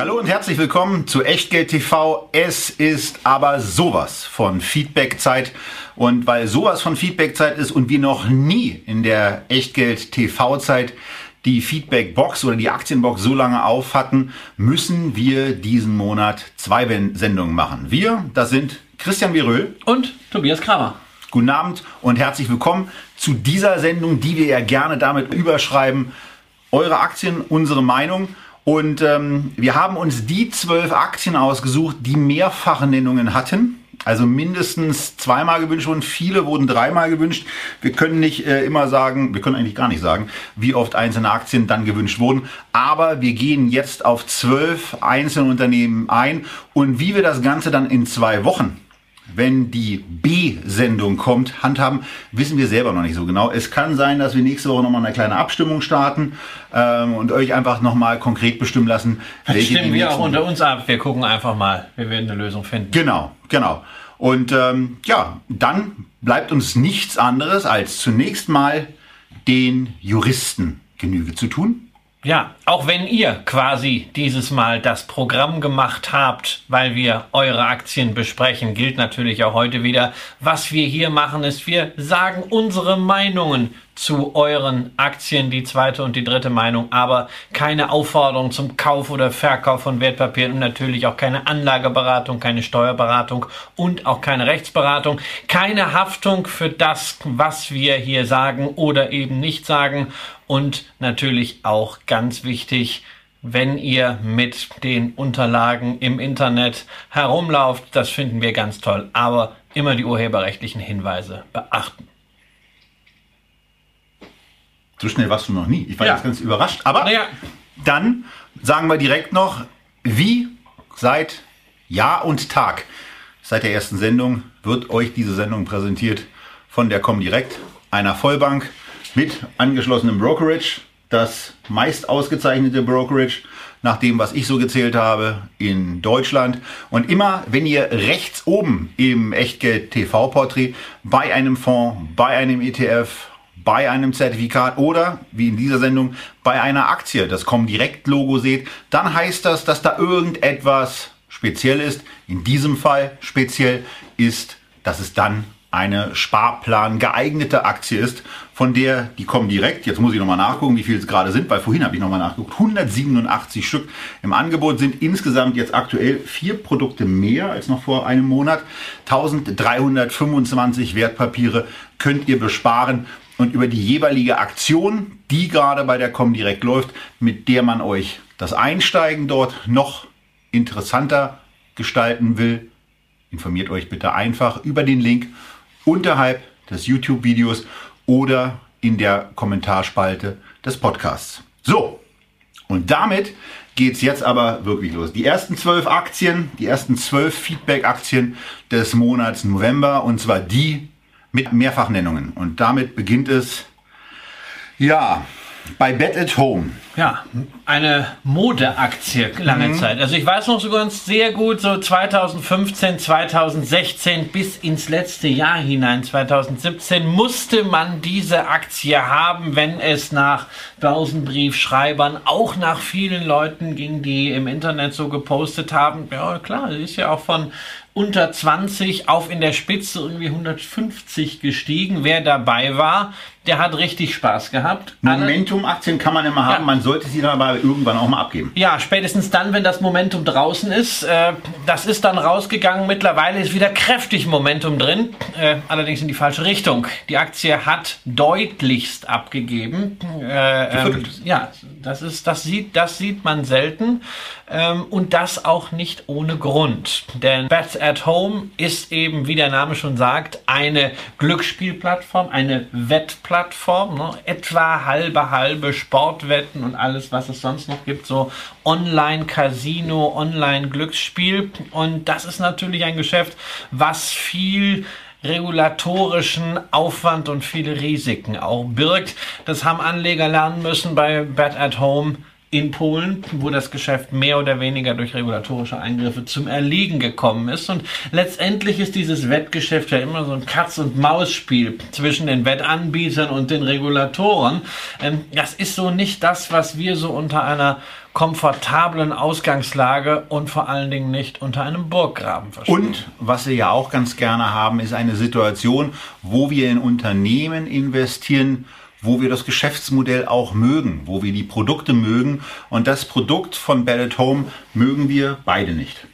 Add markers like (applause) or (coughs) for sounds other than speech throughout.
Hallo und herzlich willkommen zu Echtgeld TV. Es ist aber sowas von Feedbackzeit. Und weil sowas von Feedbackzeit ist und wir noch nie in der Echtgeld TV-Zeit die Feedback-Box oder die Aktienbox so lange auf hatten, müssen wir diesen Monat zwei Sendungen machen. Wir, das sind Christian Viröl und Tobias Kramer. Guten Abend und herzlich willkommen zu dieser Sendung, die wir ja gerne damit überschreiben. Eure Aktien, unsere Meinung. Und ähm, wir haben uns die zwölf Aktien ausgesucht, die mehrfache Nennungen hatten. Also mindestens zweimal gewünscht wurden, viele wurden dreimal gewünscht. Wir können nicht äh, immer sagen, wir können eigentlich gar nicht sagen, wie oft einzelne Aktien dann gewünscht wurden. Aber wir gehen jetzt auf zwölf einzelne Unternehmen ein und wie wir das Ganze dann in zwei Wochen wenn die B-Sendung kommt, handhaben, wissen wir selber noch nicht so genau. Es kann sein, dass wir nächste Woche nochmal eine kleine Abstimmung starten ähm, und euch einfach nochmal konkret bestimmen lassen. Das stimmen wir auch unter uns ab. Wir gucken einfach mal. Wir werden eine Lösung finden. Genau, genau. Und ähm, ja, dann bleibt uns nichts anderes, als zunächst mal den Juristen Genüge zu tun. Ja, auch wenn ihr quasi dieses Mal das Programm gemacht habt, weil wir eure Aktien besprechen, gilt natürlich auch heute wieder, was wir hier machen, ist, wir sagen unsere Meinungen zu euren Aktien, die zweite und die dritte Meinung, aber keine Aufforderung zum Kauf oder Verkauf von Wertpapieren und natürlich auch keine Anlageberatung, keine Steuerberatung und auch keine Rechtsberatung, keine Haftung für das, was wir hier sagen oder eben nicht sagen und natürlich auch ganz wichtig, wenn ihr mit den Unterlagen im Internet herumlauft, das finden wir ganz toll, aber immer die urheberrechtlichen Hinweise beachten. So schnell warst du noch nie. Ich war ja. jetzt ganz überrascht. Aber naja. dann sagen wir direkt noch, wie seit Jahr und Tag, seit der ersten Sendung, wird euch diese Sendung präsentiert von der Comdirect, einer Vollbank mit angeschlossenem Brokerage. Das meist ausgezeichnete Brokerage nach dem, was ich so gezählt habe, in Deutschland. Und immer, wenn ihr rechts oben im Echtgeld TV-Porträt bei einem Fonds, bei einem ETF, bei einem Zertifikat oder, wie in dieser Sendung, bei einer Aktie das Comdirect-Logo seht, dann heißt das, dass da irgendetwas speziell ist. In diesem Fall speziell ist, dass es dann eine Sparplan geeignete Aktie ist, von der die kommen direkt, jetzt muss ich nochmal nachgucken, wie viel es gerade sind, weil vorhin habe ich nochmal nachgeguckt, 187 Stück im Angebot sind insgesamt jetzt aktuell vier Produkte mehr als noch vor einem Monat. 1325 Wertpapiere könnt ihr besparen und über die jeweilige Aktion, die gerade bei der Comdirect läuft, mit der man euch das Einsteigen dort noch interessanter gestalten will, informiert euch bitte einfach über den Link unterhalb des YouTube-Videos oder in der Kommentarspalte des Podcasts. So, und damit geht es jetzt aber wirklich los. Die ersten zwölf Aktien, die ersten zwölf Feedback-Aktien des Monats November, und zwar die, mit Mehrfachnennungen. Und damit beginnt es, ja, bei Bet at Home. Ja, eine Modeaktie lange mhm. Zeit. Also ich weiß noch so ganz sehr gut, so 2015, 2016 bis ins letzte Jahr hinein, 2017, musste man diese Aktie haben, wenn es nach Börsenbriefschreibern, auch nach vielen Leuten ging, die im Internet so gepostet haben. Ja, klar, ist ja auch von unter 20 auf in der Spitze irgendwie 150 gestiegen. Wer dabei war, der hat richtig Spaß gehabt. Momentum-Aktien kann man immer haben, ja. man sollte sie dann aber irgendwann auch mal abgeben. Ja, spätestens dann, wenn das Momentum draußen ist. Äh, das ist dann rausgegangen. Mittlerweile ist wieder kräftig Momentum drin, äh, allerdings in die falsche Richtung. Die Aktie hat deutlichst abgegeben. Äh, ähm, ja, das ist, das sieht, das sieht man selten ähm, und das auch nicht ohne Grund. Denn Bet at Home ist eben, wie der Name schon sagt, eine Glücksspielplattform, eine Wettplattform, ne? etwa halbe halbe Sportwetten und alles, was es sonst noch gibt, so Online-Casino, Online-Glücksspiel und das ist natürlich ein Geschäft, was viel regulatorischen Aufwand und viele Risiken auch birgt. Das haben Anleger lernen müssen bei Bet at Home in Polen, wo das Geschäft mehr oder weniger durch regulatorische Eingriffe zum Erliegen gekommen ist. Und letztendlich ist dieses Wettgeschäft ja immer so ein Katz- und Maus-Spiel zwischen den Wettanbietern und den Regulatoren. Ähm, das ist so nicht das, was wir so unter einer komfortablen Ausgangslage und vor allen Dingen nicht unter einem Burggraben verstehen. Und was wir ja auch ganz gerne haben, ist eine Situation, wo wir in Unternehmen investieren, wo wir das Geschäftsmodell auch mögen, wo wir die Produkte mögen. Und das Produkt von Bell Home mögen wir beide nicht.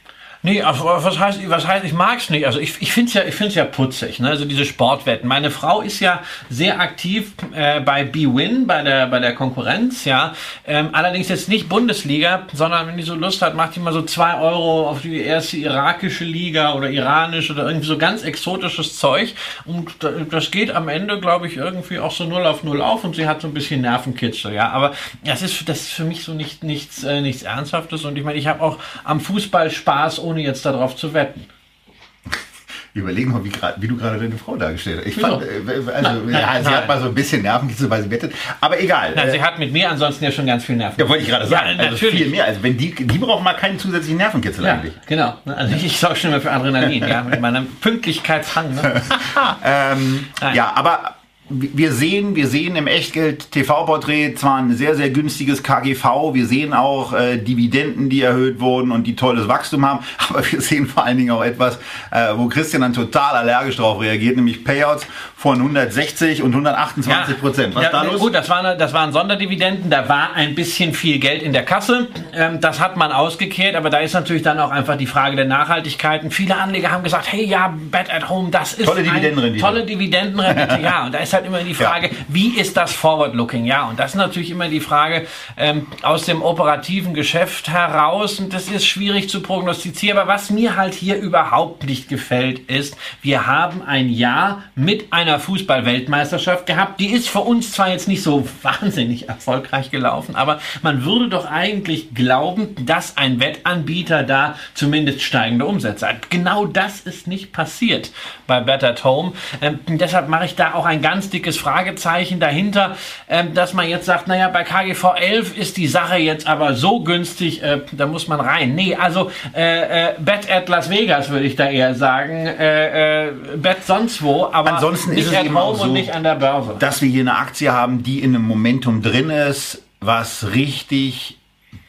Nee, was heißt, was heißt, ich mag's nicht. Also ich, ich finde es ja, ich find's ja putzig, ne? Also diese Sportwetten. Meine Frau ist ja sehr aktiv äh, bei BWin, bei der, bei der Konkurrenz, ja. Ähm, allerdings jetzt nicht Bundesliga, sondern wenn die so Lust hat, macht die mal so zwei Euro auf die erste irakische Liga oder iranische oder irgendwie so ganz exotisches Zeug. Und das geht am Ende, glaube ich, irgendwie auch so null auf null auf und sie hat so ein bisschen Nervenkitzel, ja. Aber das ist, das ist für mich so nicht, nichts, äh, nichts Ernsthaftes. Und ich meine, ich habe auch am Fußball Spaß ohne ohne jetzt darauf zu wetten. (laughs) Überlegen mal, wie, grad, wie, du gerade deine Frau dargestellt hast. Ich fand, äh, also, nein, ja, nein, sie hat mal so ein bisschen Nervenkitzel, weil sie wettet. Aber egal. Nein, äh, sie hat mit mir ansonsten ja schon ganz viel Nerven. Ja, wollte ich gerade sagen. Ja, also viel mehr. Also wenn die, die braucht mal keinen zusätzlichen Nervenkitzel ja, eigentlich. Genau. Also ich, ich sorge schon mal für Adrenalin, ja, mit meinem Pünktlichkeitshang. Ne? (laughs) ähm, ja, aber wir sehen, wir sehen im Echtgeld-TV-Porträt zwar ein sehr, sehr günstiges KGV, wir sehen auch äh, Dividenden, die erhöht wurden und die tolles Wachstum haben, (laughs) aber wir sehen vor allen Dingen auch etwas, äh, wo Christian dann total allergisch drauf reagiert, nämlich Payouts von 160 und 128 Prozent. Was ja, da los? Gut, das waren, das waren Sonderdividenden, da war ein bisschen viel Geld in der Kasse, ähm, das hat man ausgekehrt, aber da ist natürlich dann auch einfach die Frage der Nachhaltigkeit. Und viele Anleger haben gesagt, hey, ja, Bet at Home, das ist tolle Dividendenrendite. Tolle Dividendenrendite, (laughs) ja, und da ist halt immer die Frage, ja. wie ist das Forward-Looking? Ja, und das ist natürlich immer die Frage ähm, aus dem operativen Geschäft heraus. Und das ist schwierig zu prognostizieren. Aber was mir halt hier überhaupt nicht gefällt, ist, wir haben ein Jahr mit einer Fußball-Weltmeisterschaft gehabt. Die ist für uns zwar jetzt nicht so wahnsinnig erfolgreich gelaufen, aber man würde doch eigentlich glauben, dass ein Wettanbieter da zumindest steigende Umsätze hat. Genau das ist nicht passiert bei Better Home. Ähm, deshalb mache ich da auch ein ganz dickes Fragezeichen dahinter, ähm, dass man jetzt sagt, naja, bei KGV 11 ist die Sache jetzt aber so günstig, äh, da muss man rein. Nee, also äh, äh, Bet at Las Vegas würde ich da eher sagen, äh, äh, Bet sonst wo, aber Ansonsten nicht ist es at eben home so, und nicht an der Börse. Dass wir hier eine Aktie haben, die in einem Momentum drin ist, was richtig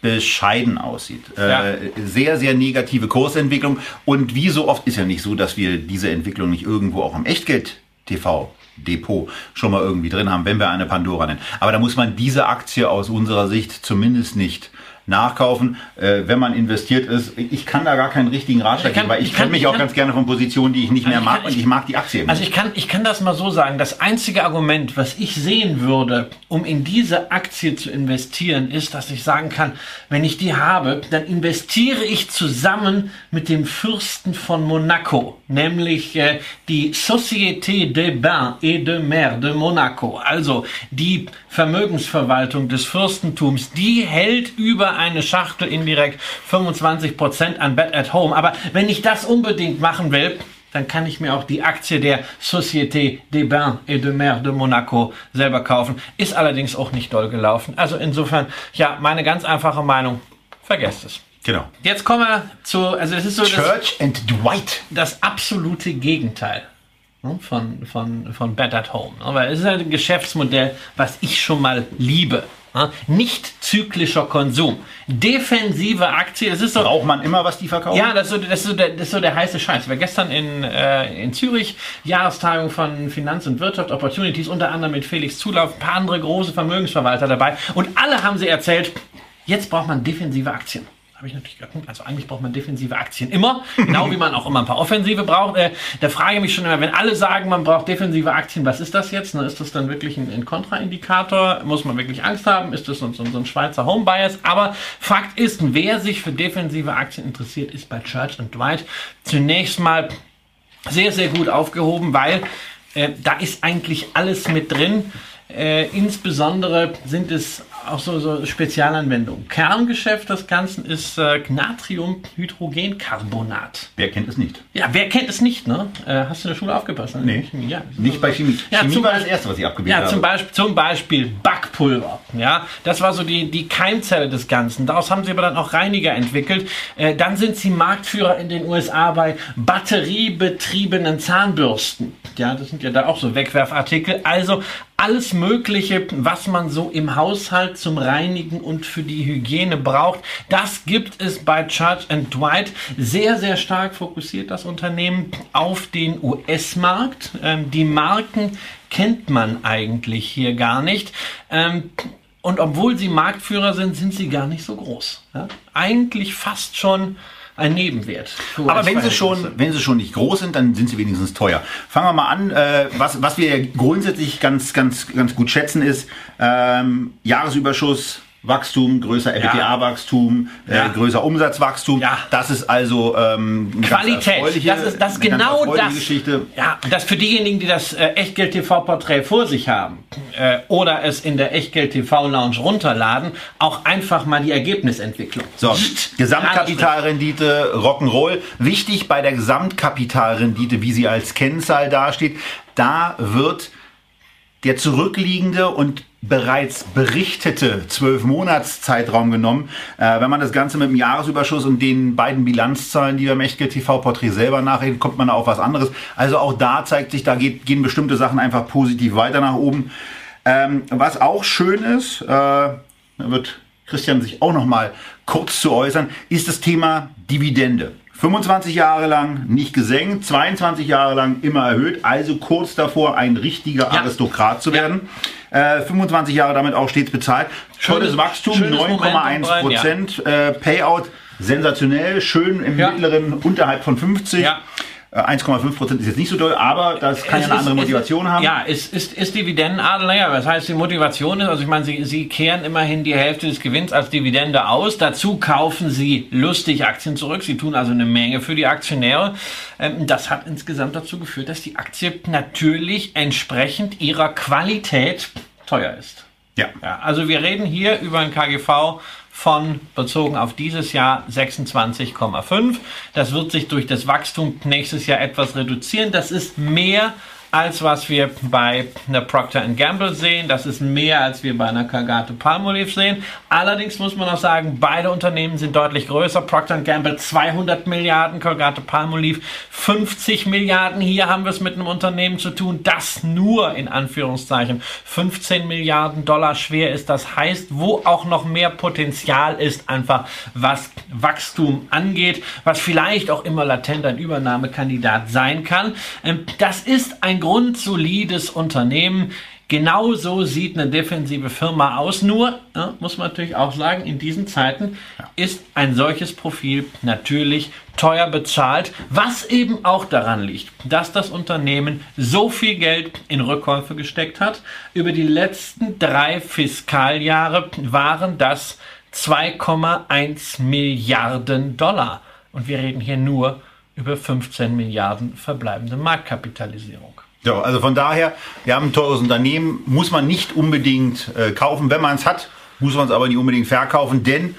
bescheiden aussieht. Ja. Äh, sehr, sehr negative Kursentwicklung. Und wie so oft ist ja nicht so, dass wir diese Entwicklung nicht irgendwo auch im Echtgeld-TV Depot schon mal irgendwie drin haben, wenn wir eine Pandora nennen. Aber da muss man diese Aktie aus unserer Sicht zumindest nicht nachkaufen, äh, wenn man investiert ist. Ich kann da gar keinen richtigen Ratschlag geben, weil ich, ich kenne mich ich auch kann, ganz gerne von Positionen, die ich nicht also mehr mag kann, und ich mag die Aktie. Also ich kann, ich kann das mal so sagen. Das einzige Argument, was ich sehen würde, um in diese Aktie zu investieren, ist, dass ich sagen kann, wenn ich die habe, dann investiere ich zusammen mit dem Fürsten von Monaco, nämlich äh, die Société des Bains et de Mer de Monaco, also die Vermögensverwaltung des Fürstentums, die hält über eine Schachtel indirekt 25% an Bet at Home. Aber wenn ich das unbedingt machen will, dann kann ich mir auch die Aktie der Société des Bains et de Mer de Monaco selber kaufen. Ist allerdings auch nicht doll gelaufen. Also insofern, ja, meine ganz einfache Meinung, vergesst es. Genau. Jetzt kommen wir zu, also das ist so Church das, and Dwight. Das absolute Gegenteil ne, von, von, von Bet at Home. Ne, weil es ist ein Geschäftsmodell, was ich schon mal liebe. Nicht zyklischer Konsum. Defensive Aktie, das ist so. Braucht man immer, was die verkaufen? Ja, das ist so, das ist so, der, das ist so der heiße Scheiß. Ich war gestern in, äh, in Zürich, Jahrestagung von Finanz und Wirtschaft, Opportunities, unter anderem mit Felix Zulauf, ein paar andere große Vermögensverwalter dabei. Und alle haben sie erzählt, jetzt braucht man defensive Aktien habe ich natürlich gedacht, also eigentlich braucht man defensive Aktien immer, genau wie man auch immer ein paar offensive braucht. Äh, da frage ich mich schon immer, wenn alle sagen, man braucht defensive Aktien, was ist das jetzt? Ne, ist das dann wirklich ein, ein Kontraindikator? Muss man wirklich Angst haben? Ist das so, so, so ein Schweizer Homebias? Aber Fakt ist, wer sich für defensive Aktien interessiert, ist bei Church and Dwight zunächst mal sehr, sehr gut aufgehoben, weil äh, da ist eigentlich alles mit drin. Äh, insbesondere sind es auch so, so Spezialanwendungen. Kerngeschäft des Ganzen ist äh, Natriumhydrogencarbonat. Wer kennt es nicht? Ja, wer kennt es nicht, ne? Äh, hast du in der Schule aufgepasst? Ne? Nee, ja, nicht bei Chemie. Ja, Chemie war das Erste, was ich ja, habe. Zum Beispiel, zum Beispiel Backpulver. Ja, das war so die, die Keimzelle des Ganzen. Daraus haben sie aber dann auch Reiniger entwickelt. Äh, dann sind sie Marktführer in den USA bei batteriebetriebenen Zahnbürsten. Ja, das sind ja da auch so Wegwerfartikel. Also alles Mögliche, was man so im Haushalt zum Reinigen und für die Hygiene braucht, das gibt es bei Church and Dwight. Sehr, sehr stark fokussiert das Unternehmen auf den US-Markt. Ähm, die Marken kennt man eigentlich hier gar nicht. Ähm, und obwohl sie Marktführer sind, sind sie gar nicht so groß. Ja? Eigentlich fast schon ein Nebenwert. Aber wenn sie, schon, wenn sie schon nicht groß sind, dann sind sie wenigstens teuer. Fangen wir mal an. Äh, was, was wir grundsätzlich ganz, ganz, ganz gut schätzen ist, ähm, Jahresüberschuss Wachstum, größer EBITDA-Wachstum, äh, ja. größer Umsatzwachstum. Ja. Das ist also ähm, Qualität. Das ist das genau das. Geschichte. Ja, das für diejenigen, die das äh, Echtgeld TV Porträt vor sich haben äh, oder es in der Echtgeld TV Lounge runterladen, auch einfach mal die Ergebnisentwicklung. So, Gesamtkapitalrendite, Rock'n'Roll. Wichtig bei der Gesamtkapitalrendite, wie sie als Kennzahl dasteht, da wird der zurückliegende und bereits berichtete zwölf Monats Zeitraum genommen. Äh, wenn man das Ganze mit dem Jahresüberschuss und den beiden Bilanzzahlen, die wir im Echtgeld TV Porträt selber nachreden, kommt man auf was anderes. Also auch da zeigt sich, da geht, gehen bestimmte Sachen einfach positiv weiter nach oben. Ähm, was auch schön ist, äh, da wird Christian sich auch noch mal kurz zu äußern, ist das Thema Dividende. 25 Jahre lang nicht gesenkt, 22 Jahre lang immer erhöht, also kurz davor ein richtiger ja. Aristokrat zu werden. Ja. Äh, 25 Jahre damit auch stets bezahlt. Tolles Wachstum, 9,1 Prozent. Ja. Äh, Payout sensationell, schön im mittleren unterhalb von 50. 1,5 Prozent ist jetzt nicht so doll, aber das kann es ja eine andere Motivation ist, haben. Ja, ist, ist, ist Dividendenadel, naja, was heißt die Motivation ist, also ich meine, Sie, Sie kehren immerhin die Hälfte des Gewinns als Dividende aus, dazu kaufen Sie lustig Aktien zurück, Sie tun also eine Menge für die Aktionäre. Ähm, das hat insgesamt dazu geführt, dass die Aktie natürlich entsprechend ihrer Qualität teuer ist. Ja. ja. Also wir reden hier über ein KGV von bezogen auf dieses Jahr 26,5. Das wird sich durch das Wachstum nächstes Jahr etwas reduzieren. Das ist mehr als was wir bei einer Procter Gamble sehen. Das ist mehr, als wir bei einer Colgate Palmolive sehen. Allerdings muss man auch sagen, beide Unternehmen sind deutlich größer. Procter Gamble 200 Milliarden, Colgate Palmolive 50 Milliarden. Hier haben wir es mit einem Unternehmen zu tun, das nur in Anführungszeichen 15 Milliarden Dollar schwer ist. Das heißt, wo auch noch mehr Potenzial ist, einfach was Wachstum angeht, was vielleicht auch immer latent ein Übernahmekandidat sein kann. Ähm, das ist ein grundsolides Unternehmen. Genauso sieht eine defensive Firma aus. Nur, ja, muss man natürlich auch sagen, in diesen Zeiten ist ein solches Profil natürlich teuer bezahlt, was eben auch daran liegt, dass das Unternehmen so viel Geld in Rückkäufe gesteckt hat. Über die letzten drei Fiskaljahre waren das 2,1 Milliarden Dollar. Und wir reden hier nur über 15 Milliarden verbleibende Marktkapitalisierung. Ja, also von daher, wir haben ein teures Unternehmen, muss man nicht unbedingt äh, kaufen. Wenn man es hat, muss man es aber nicht unbedingt verkaufen, denn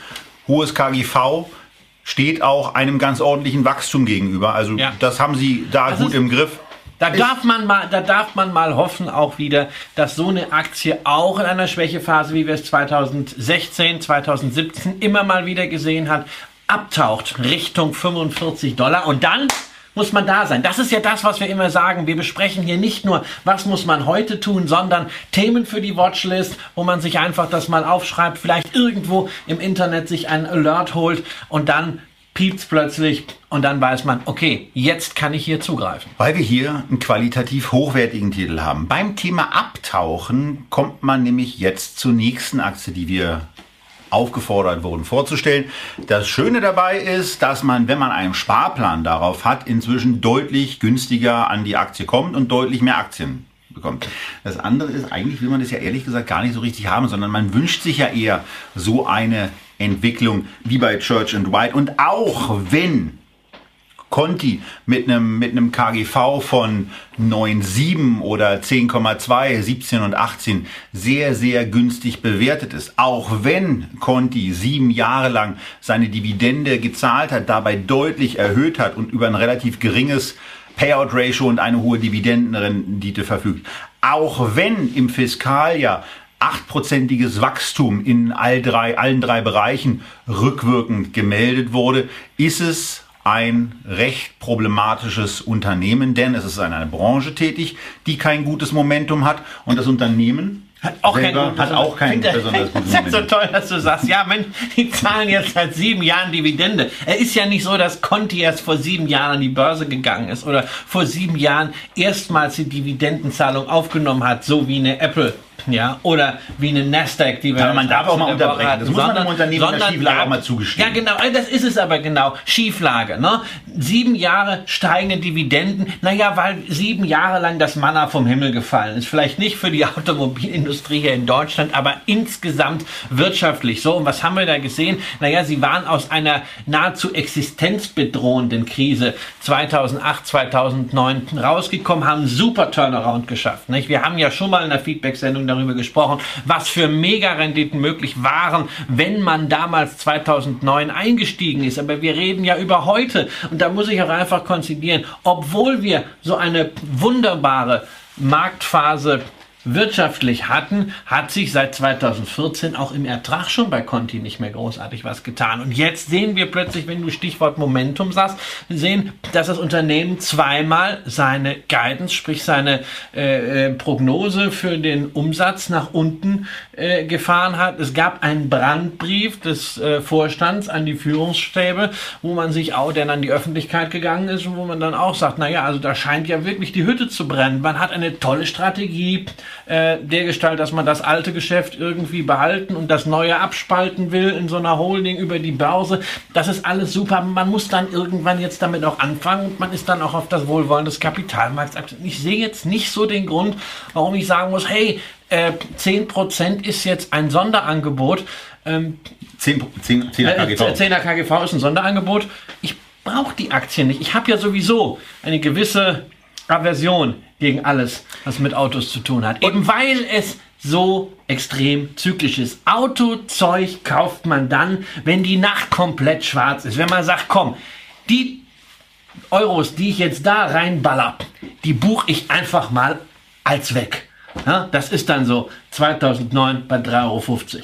hohes KGV steht auch einem ganz ordentlichen Wachstum gegenüber. Also ja. das haben sie da das gut im Griff. Da darf, man mal, da darf man mal hoffen auch wieder, dass so eine Aktie auch in einer Schwächephase, wie wir es 2016, 2017 immer mal wieder gesehen hat, abtaucht Richtung 45 Dollar und dann muss man da sein. Das ist ja das, was wir immer sagen. Wir besprechen hier nicht nur, was muss man heute tun, sondern Themen für die Watchlist, wo man sich einfach das mal aufschreibt, vielleicht irgendwo im Internet sich ein Alert holt und dann piept's plötzlich und dann weiß man, okay, jetzt kann ich hier zugreifen. Weil wir hier einen qualitativ hochwertigen Titel haben. Beim Thema Abtauchen kommt man nämlich jetzt zur nächsten Aktie, die wir aufgefordert wurden vorzustellen. Das Schöne dabei ist, dass man, wenn man einen Sparplan darauf hat, inzwischen deutlich günstiger an die Aktie kommt und deutlich mehr Aktien bekommt. Das andere ist, eigentlich will man das ja ehrlich gesagt gar nicht so richtig haben, sondern man wünscht sich ja eher so eine Entwicklung wie bei Church and White. Und auch wenn Conti mit einem, mit einem KGV von 9,7 oder 10,2, 17 und 18 sehr, sehr günstig bewertet ist. Auch wenn Conti sieben Jahre lang seine Dividende gezahlt hat, dabei deutlich erhöht hat und über ein relativ geringes Payout Ratio und eine hohe Dividendenrendite verfügt. Auch wenn im Fiskaljahr achtprozentiges Wachstum in all drei, allen drei Bereichen rückwirkend gemeldet wurde, ist es ein recht problematisches Unternehmen, denn es ist in einer Branche tätig, die kein gutes Momentum hat. Und das Unternehmen hat auch selber, kein, hat auch kein besonders gutes (laughs) Das ist so toll, dass du sagst, ja, Mensch, die zahlen jetzt seit sieben Jahren Dividende. Er ist ja nicht so, dass Conti erst vor sieben Jahren an die Börse gegangen ist oder vor sieben Jahren erstmals die Dividendenzahlung aufgenommen hat, so wie eine Apple ja, oder wie eine Nasdaq, die wir aber man darf auch mal unterbrechen. Das muss sondern, man im Unternehmen sondern, der Schieflage auch mal zugestehen. Ja, genau, das ist es aber genau. Schieflage, ne? Sieben Jahre steigende Dividenden. Naja, weil sieben Jahre lang das Manna vom Himmel gefallen ist. Vielleicht nicht für die (laughs) Automobilindustrie hier in Deutschland, aber insgesamt wirtschaftlich so. Und was haben wir da gesehen? Naja, sie waren aus einer nahezu existenzbedrohenden Krise 2008, 2009 rausgekommen, haben super Turnaround geschafft. Nicht? Wir haben ja schon mal in der Feedback-Sendung darüber gesprochen, was für Mega-Renditen möglich waren, wenn man damals 2009 eingestiegen ist. Aber wir reden ja über heute. Und da muss ich auch einfach konzidieren, obwohl wir so eine wunderbare Marktphase wirtschaftlich hatten, hat sich seit 2014 auch im Ertrag schon bei Conti nicht mehr großartig was getan. Und jetzt sehen wir plötzlich, wenn du Stichwort Momentum sagst, sehen, dass das Unternehmen zweimal seine Guidance, sprich seine äh, äh, Prognose für den Umsatz nach unten äh, gefahren hat. Es gab einen Brandbrief des äh, Vorstands an die Führungsstäbe, wo man sich auch, der an die Öffentlichkeit gegangen ist und wo man dann auch sagt, naja, also da scheint ja wirklich die Hütte zu brennen. Man hat eine tolle Strategie, äh, dergestalt, dass man das alte Geschäft irgendwie behalten und das neue abspalten will in so einer Holding über die Börse. Das ist alles super. Man muss dann irgendwann jetzt damit auch anfangen und man ist dann auch auf das Wohlwollen des Kapitalmarkts. Ich sehe jetzt nicht so den Grund, warum ich sagen muss, hey, äh, 10% ist jetzt ein Sonderangebot. Ähm, 10, 10, 10er KGV. Äh, 10er KGV ist ein Sonderangebot. Ich brauche die Aktien nicht. Ich habe ja sowieso eine gewisse Aversion gegen alles, was mit Autos zu tun hat. Eben weil es so extrem zyklisch ist. Autozeug kauft man dann, wenn die Nacht komplett schwarz ist. Wenn man sagt, komm, die Euros, die ich jetzt da reinballer, die buche ich einfach mal als weg. Ja, das ist dann so 2009 bei 3,50 Euro.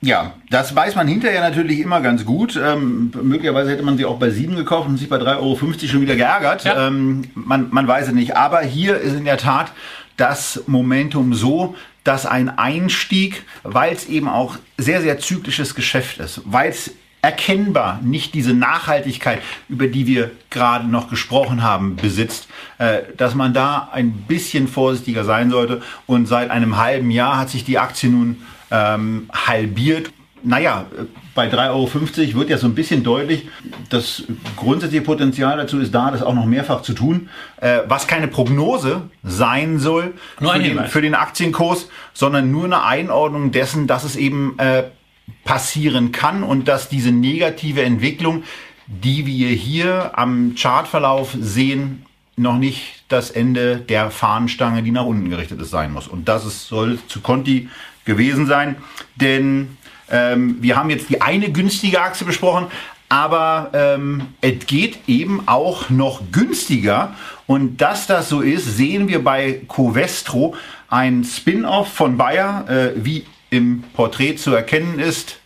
Ja, das weiß man hinterher natürlich immer ganz gut. Ähm, möglicherweise hätte man sie auch bei 7 gekauft und sich bei 3,50 Euro schon wieder geärgert. Ja. Ähm, man, man weiß es nicht. Aber hier ist in der Tat das Momentum so, dass ein Einstieg, weil es eben auch sehr, sehr zyklisches Geschäft ist, weil es erkennbar nicht diese Nachhaltigkeit, über die wir gerade noch gesprochen haben, besitzt, äh, dass man da ein bisschen vorsichtiger sein sollte. Und seit einem halben Jahr hat sich die Aktie nun ähm, halbiert. Naja, bei 3,50 Euro wird ja so ein bisschen deutlich, das grundsätzliche Potenzial dazu ist da, das auch noch mehrfach zu tun, äh, was keine Prognose sein soll für den, für, den, Aktienkurs, sondern nur eine Einordnung dessen, dass es eben äh, passieren kann und dass diese negative Entwicklung, die wir hier am Chartverlauf sehen, noch nicht das Ende der Fahnenstange, die nach unten gerichtet ist, sein muss. Und das ist, soll zu Conti gewesen sein. Denn ähm, wir haben jetzt die eine günstige Aktie besprochen, aber ähm, es geht eben auch noch günstiger. Und dass das so ist, sehen wir bei Covestro, ein Spin-off von Bayer, äh, wie im Porträt zu erkennen ist,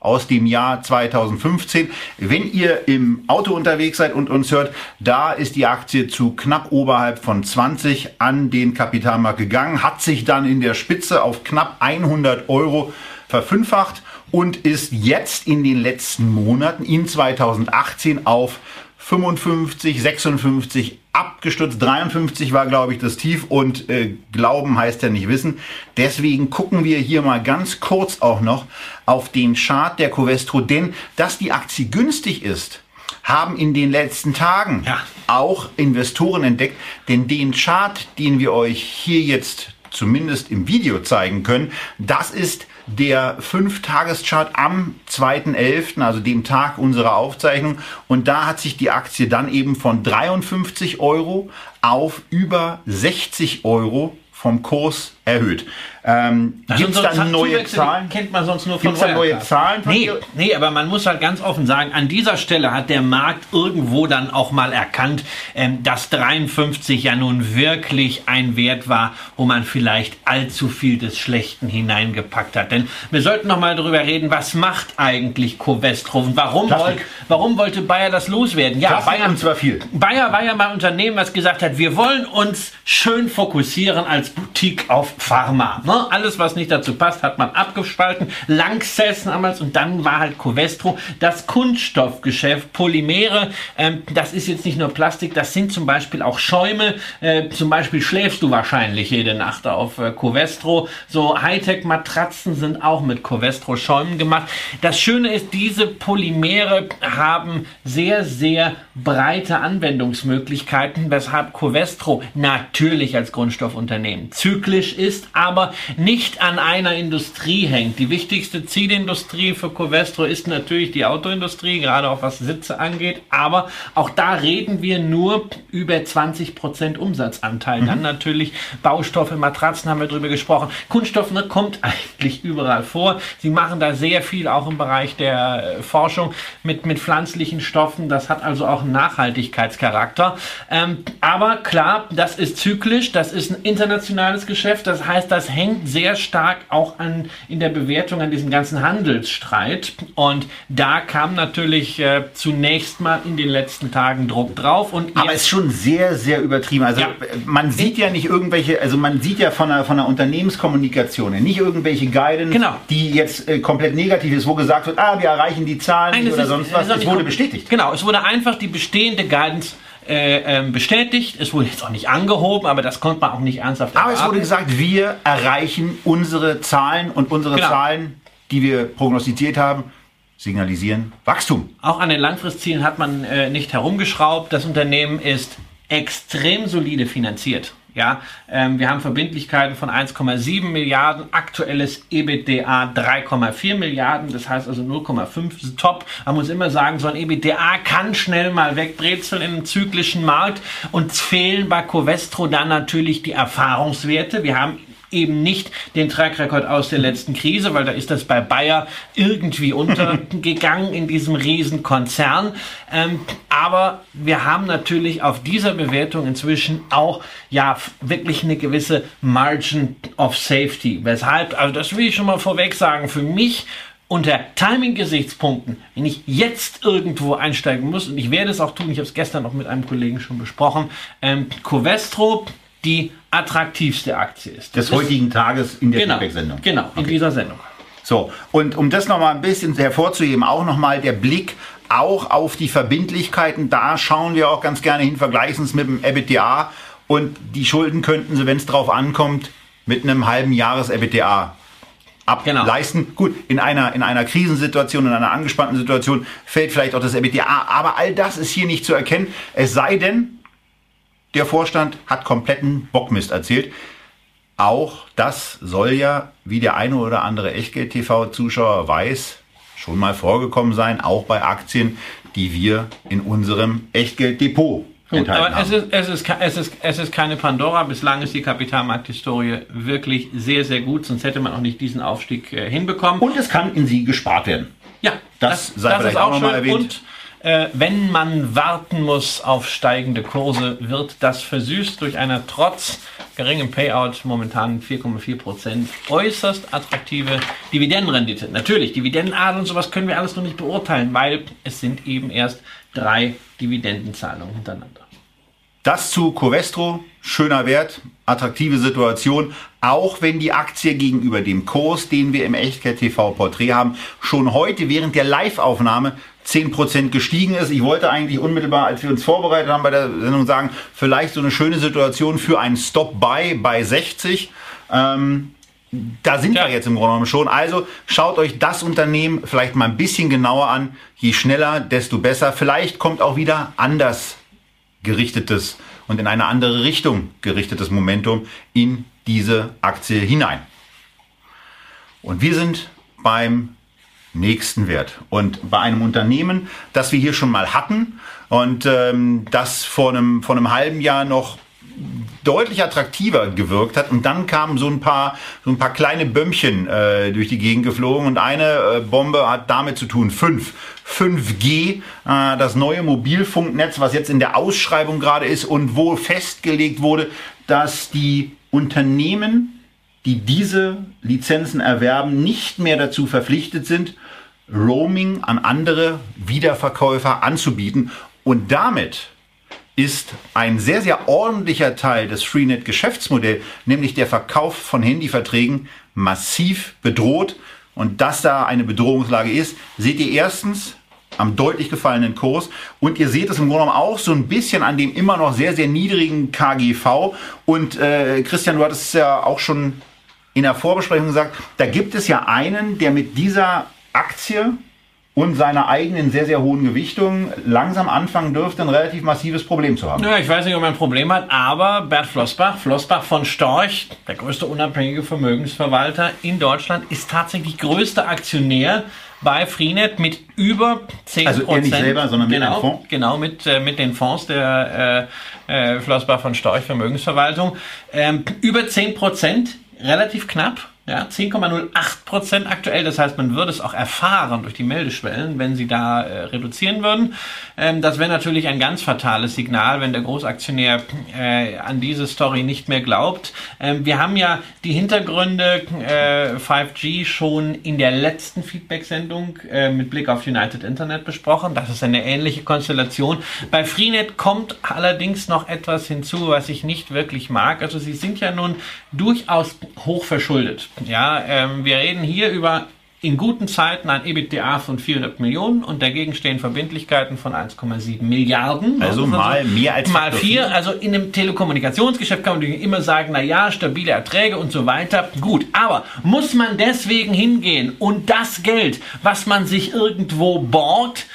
aus dem Jahr 2015. Wenn ihr im Auto unterwegs seid und uns hört, da ist die Aktie zu knapp oberhalb von 20 an den Kapitalmarkt gegangen, hat sich dann in der Spitze auf knapp 100 Euro verfünffacht und ist jetzt in den letzten Monaten in 2018 auf 55, 56 abgestürzt. 53 war, glaube ich, das Tief und äh, Glauben heißt ja nicht wissen. Deswegen gucken wir hier mal ganz kurz auch noch auf den Chart der Covestro, denn dass die Aktie günstig ist, haben in den letzten Tagen ja. auch Investoren entdeckt, denn den Chart, den wir euch hier jetzt zumindest im Video zeigen können. Das ist der 5-Tages-Chart am 2.11., also dem Tag unserer Aufzeichnung. Und da hat sich die Aktie dann eben von 53 Euro auf über 60 Euro vom Kurs erhöht. Ähm, Gibt es da neue Zahlen? Kennt man sonst nur von Gibt's da neue Zahlen? Von nee, nee, aber man muss halt ganz offen sagen, an dieser Stelle hat der Markt irgendwo dann auch mal erkannt, ähm, dass 53 ja nun wirklich ein Wert war, wo man vielleicht allzu viel des Schlechten hineingepackt hat. Denn wir sollten noch mal darüber reden, was macht eigentlich Covestro und warum, wollt, warum wollte Bayer das loswerden? Ja, Bayer, und zwar viel. Bayer war ja mal ein Unternehmen, was gesagt hat, wir wollen uns schön fokussieren als Boutique auf Pharma. Ne? Alles, was nicht dazu passt, hat man abgespalten. Lanxess damals und dann war halt Covestro das Kunststoffgeschäft, Polymere. Ähm, das ist jetzt nicht nur Plastik, das sind zum Beispiel auch Schäume. Äh, zum Beispiel schläfst du wahrscheinlich jede Nacht auf äh, Covestro. So Hightech-Matratzen sind auch mit Covestro-Schäumen gemacht. Das Schöne ist, diese Polymere haben sehr, sehr breite Anwendungsmöglichkeiten, weshalb Covestro natürlich als Grundstoffunternehmen zyklisch ist, aber nicht an einer Industrie hängt. Die wichtigste Zielindustrie für Covestro ist natürlich die Autoindustrie, gerade auch was Sitze angeht, aber auch da reden wir nur über 20% Umsatzanteil. Mhm. Dann natürlich Baustoffe, Matratzen haben wir drüber gesprochen. Kunststoff ne, kommt (laughs) eigentlich überall vor. Sie machen da sehr viel auch im Bereich der äh, Forschung mit, mit pflanzlichen Stoffen. Das hat also auch einen Nachhaltigkeitscharakter. Ähm, aber klar, das ist zyklisch, das ist ein internationales Geschäft. Das heißt, das hängt sehr stark auch an, in der Bewertung an diesem ganzen Handelsstreit. Und da kam natürlich äh, zunächst mal in den letzten Tagen Druck drauf. Und Aber es ist schon sehr, sehr übertrieben. Also ja. man sieht ja nicht irgendwelche, also man sieht ja von der, von der Unternehmenskommunikation nicht irgendwelche Guidance, genau. die jetzt äh, komplett negativ ist, wo gesagt wird, ah, wir erreichen die Zahlen Nein, oder ist, sonst was. Es wurde bestätigt. Genau, es wurde einfach die bestehende Guidance äh, ähm, bestätigt. Es wurde jetzt auch nicht angehoben, aber das konnte man auch nicht ernsthaft Aber erwarten. es wurde gesagt, wir erreichen unsere Zahlen und unsere genau. Zahlen, die wir prognostiziert haben, signalisieren Wachstum. Auch an den Langfristzielen hat man äh, nicht herumgeschraubt. Das Unternehmen ist extrem solide finanziert. Ja, ähm, wir haben Verbindlichkeiten von 1,7 Milliarden, aktuelles EBITDA 3,4 Milliarden, das heißt also 0,5 top. Man muss immer sagen, so ein EBITDA kann schnell mal wegbrezeln in einem zyklischen Markt. und fehlen bei Covestro dann natürlich die Erfahrungswerte. Wir haben eben nicht den Track Record aus der letzten Krise, weil da ist das bei Bayer irgendwie (laughs) untergegangen in diesem Riesenkonzern. Ähm, aber wir haben natürlich auf dieser Bewertung inzwischen auch ja wirklich eine gewisse Margin of Safety. Weshalb, also das will ich schon mal vorweg sagen, für mich unter Timing-Gesichtspunkten, wenn ich jetzt irgendwo einsteigen muss, und ich werde es auch tun, ich habe es gestern noch mit einem Kollegen schon besprochen, ähm, Covestro die attraktivste Aktie ist. Des heutigen Tages in der genau, Feedback-Sendung. Genau, in okay. dieser Sendung. So, und um das nochmal ein bisschen hervorzuheben, auch nochmal der Blick auch auf die Verbindlichkeiten. Da schauen wir auch ganz gerne hin, vergleichen es mit dem EBITDA. Und die Schulden könnten sie, wenn es drauf ankommt, mit einem halben Jahres EBITDA ableisten. Genau. Gut, in einer, in einer Krisensituation, in einer angespannten Situation fällt vielleicht auch das EBITDA. Aber all das ist hier nicht zu erkennen. Es sei denn, der Vorstand hat kompletten Bockmist erzählt. Auch das soll ja, wie der eine oder andere Echtgeld-TV-Zuschauer weiß, schon mal vorgekommen sein, auch bei Aktien, die wir in unserem Echtgeld-Depot Gut, aber es ist, es, ist, es, ist, es ist keine Pandora. Bislang ist die Kapitalmarkthistorie wirklich sehr, sehr gut. Sonst hätte man auch nicht diesen Aufstieg äh, hinbekommen. Und es kann in sie gespart werden. Ja, das, das sei das vielleicht auch, auch nochmal erwähnt. Und äh, wenn man warten muss auf steigende Kurse, wird das versüßt durch eine trotz geringem Payout, momentan 4,4 Prozent, äußerst attraktive Dividendenrendite. Natürlich, Dividendenadel und sowas können wir alles noch nicht beurteilen, weil es sind eben erst drei Dividendenzahlungen hintereinander. Das zu Covestro, schöner Wert, attraktive Situation, auch wenn die Aktie gegenüber dem Kurs, den wir im Echtgeld TV Porträt haben, schon heute während der Live-Aufnahme 10% gestiegen ist. Ich wollte eigentlich unmittelbar, als wir uns vorbereitet haben bei der Sendung sagen, vielleicht so eine schöne Situation für einen Stop-Buy bei 60. Ähm, da sind ja. wir jetzt im Grunde genommen schon. Also schaut euch das Unternehmen vielleicht mal ein bisschen genauer an. Je schneller, desto besser. Vielleicht kommt auch wieder anders gerichtetes und in eine andere Richtung gerichtetes Momentum in diese Aktie hinein. Und wir sind beim nächsten Wert. Und bei einem Unternehmen, das wir hier schon mal hatten und ähm, das vor einem, vor einem halben Jahr noch deutlich attraktiver gewirkt hat. Und dann kamen so ein paar, so ein paar kleine Bömmchen äh, durch die Gegend geflogen und eine äh, Bombe hat damit zu tun. 5. 5G, äh, das neue Mobilfunknetz, was jetzt in der Ausschreibung gerade ist und wo festgelegt wurde, dass die Unternehmen die diese Lizenzen erwerben, nicht mehr dazu verpflichtet sind, Roaming an andere Wiederverkäufer anzubieten. Und damit ist ein sehr, sehr ordentlicher Teil des Freenet-Geschäftsmodells, nämlich der Verkauf von Handyverträgen, massiv bedroht. Und dass da eine Bedrohungslage ist, seht ihr erstens am deutlich gefallenen Kurs. Und ihr seht es im Grunde genommen auch so ein bisschen an dem immer noch sehr, sehr niedrigen KGV. Und äh, Christian, du hattest es ja auch schon in der Vorbesprechung gesagt, da gibt es ja einen, der mit dieser Aktie und seiner eigenen sehr, sehr hohen Gewichtung langsam anfangen dürfte, ein relativ massives Problem zu haben. Ja, ich weiß nicht, ob er ein Problem hat, aber Bert Flossbach, Flossbach von Storch, der größte unabhängige Vermögensverwalter in Deutschland, ist tatsächlich größter Aktionär bei Freenet mit über 10 Also er nicht selber, sondern genau, mit dem Fonds? Genau, mit, äh, mit den Fonds der äh, äh, Flossbach von Storch Vermögensverwaltung. Ähm, über 10 Prozent, relativ knapp. Ja, 10,08 Prozent aktuell. Das heißt, man würde es auch erfahren durch die Meldeschwellen, wenn sie da äh, reduzieren würden. Ähm, das wäre natürlich ein ganz fatales Signal, wenn der Großaktionär äh, an diese Story nicht mehr glaubt. Ähm, wir haben ja die Hintergründe äh, 5G schon in der letzten Feedback-Sendung äh, mit Blick auf United Internet besprochen. Das ist eine ähnliche Konstellation. Bei Freenet kommt allerdings noch etwas hinzu, was ich nicht wirklich mag. Also sie sind ja nun durchaus hoch verschuldet. Ja, ähm, wir reden hier über in guten Zeiten ein EBITDA von 400 Millionen und dagegen stehen Verbindlichkeiten von 1,7 Milliarden. Also mal mehr als mal vier. Also in dem Telekommunikationsgeschäft kann man immer sagen, na ja, stabile Erträge und so weiter. Gut, aber muss man deswegen hingehen und das Geld, was man sich irgendwo borgt,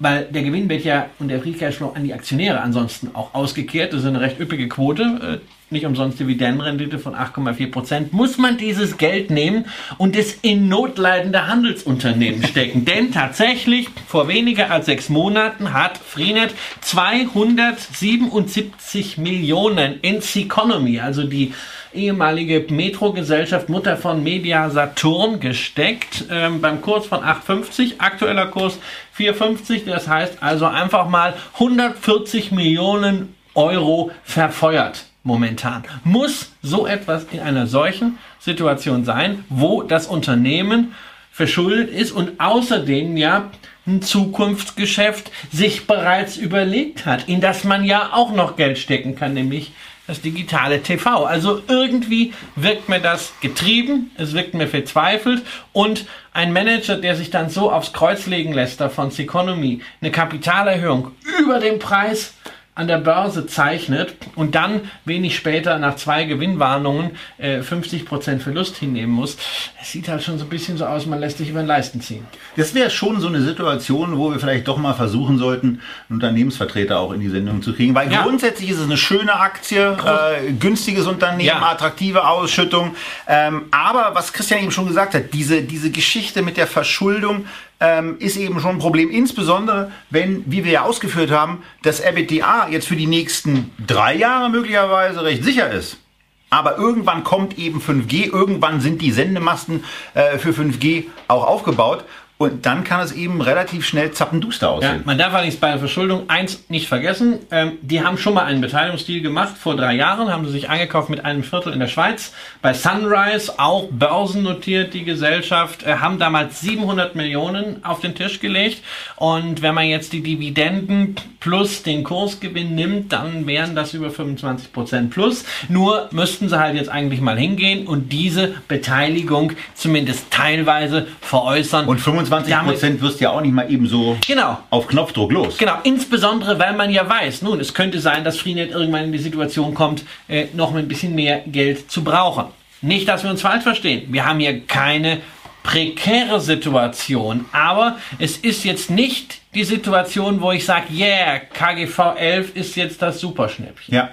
weil der Gewinn wird ja und der Free Cashflow an die Aktionäre ansonsten auch ausgekehrt. Das ist eine recht üppige Quote. Nicht umsonst Dividendenrendite von 8,4 Prozent. Muss man dieses Geld nehmen und es in notleidende Handelsunternehmen (laughs) stecken? Denn tatsächlich, vor weniger als sechs Monaten hat Freenet 277 Millionen in Seconomy, also die ehemalige Metro-Gesellschaft, Mutter von Media Saturn, gesteckt. Ähm, beim Kurs von 8,50, aktueller Kurs 4,50. Das heißt also einfach mal 140 Millionen Euro verfeuert momentan. Muss so etwas in einer solchen Situation sein, wo das Unternehmen verschuldet ist und außerdem ja ein Zukunftsgeschäft sich bereits überlegt hat, in das man ja auch noch Geld stecken kann, nämlich das digitale TV. Also irgendwie wirkt mir das getrieben, es wirkt mir verzweifelt und ein Manager, der sich dann so aufs Kreuz legen lässt, da von Seconomy, eine Kapitalerhöhung über den Preis an der Börse zeichnet und dann wenig später nach zwei Gewinnwarnungen äh, 50% Verlust hinnehmen muss, das sieht halt schon so ein bisschen so aus, man lässt sich über den Leisten ziehen. Das wäre schon so eine Situation, wo wir vielleicht doch mal versuchen sollten, einen Unternehmensvertreter auch in die Sendung zu kriegen, weil ja. grundsätzlich ist es eine schöne Aktie, äh, günstiges Unternehmen, ja. attraktive Ausschüttung, ähm, aber was Christian eben schon gesagt hat, diese, diese Geschichte mit der Verschuldung, ähm, ist eben schon ein Problem. Insbesondere, wenn, wie wir ja ausgeführt haben, das EBITDA jetzt für die nächsten drei Jahre möglicherweise recht sicher ist. Aber irgendwann kommt eben 5G, irgendwann sind die Sendemasten äh, für 5G auch aufgebaut und dann kann es eben relativ schnell zappenduster aussehen. Ja, man darf allerdings bei der Verschuldung eins nicht vergessen. Ähm, die haben schon mal einen Beteiligungsdeal gemacht. Vor drei Jahren haben sie sich eingekauft mit einem Viertel in der Schweiz. Bei Sunrise, auch börsennotiert die Gesellschaft, äh, haben damals 700 Millionen auf den Tisch gelegt. Und wenn man jetzt die Dividenden plus den Kursgewinn nimmt, dann wären das über 25 Prozent plus. Nur müssten sie halt jetzt eigentlich mal hingehen und diese Beteiligung zumindest teilweise veräußern. Und 25 Prozent wirst ja auch nicht mal eben so genau. auf Knopfdruck los. Genau, insbesondere weil man ja weiß, nun, es könnte sein, dass Freenet irgendwann in die Situation kommt, äh, noch ein bisschen mehr Geld zu brauchen. Nicht, dass wir uns falsch verstehen. Wir haben hier keine prekäre Situation, aber es ist jetzt nicht die Situation, wo ich sage, yeah, KGV 11 ist jetzt das Superschnäppchen. Ja.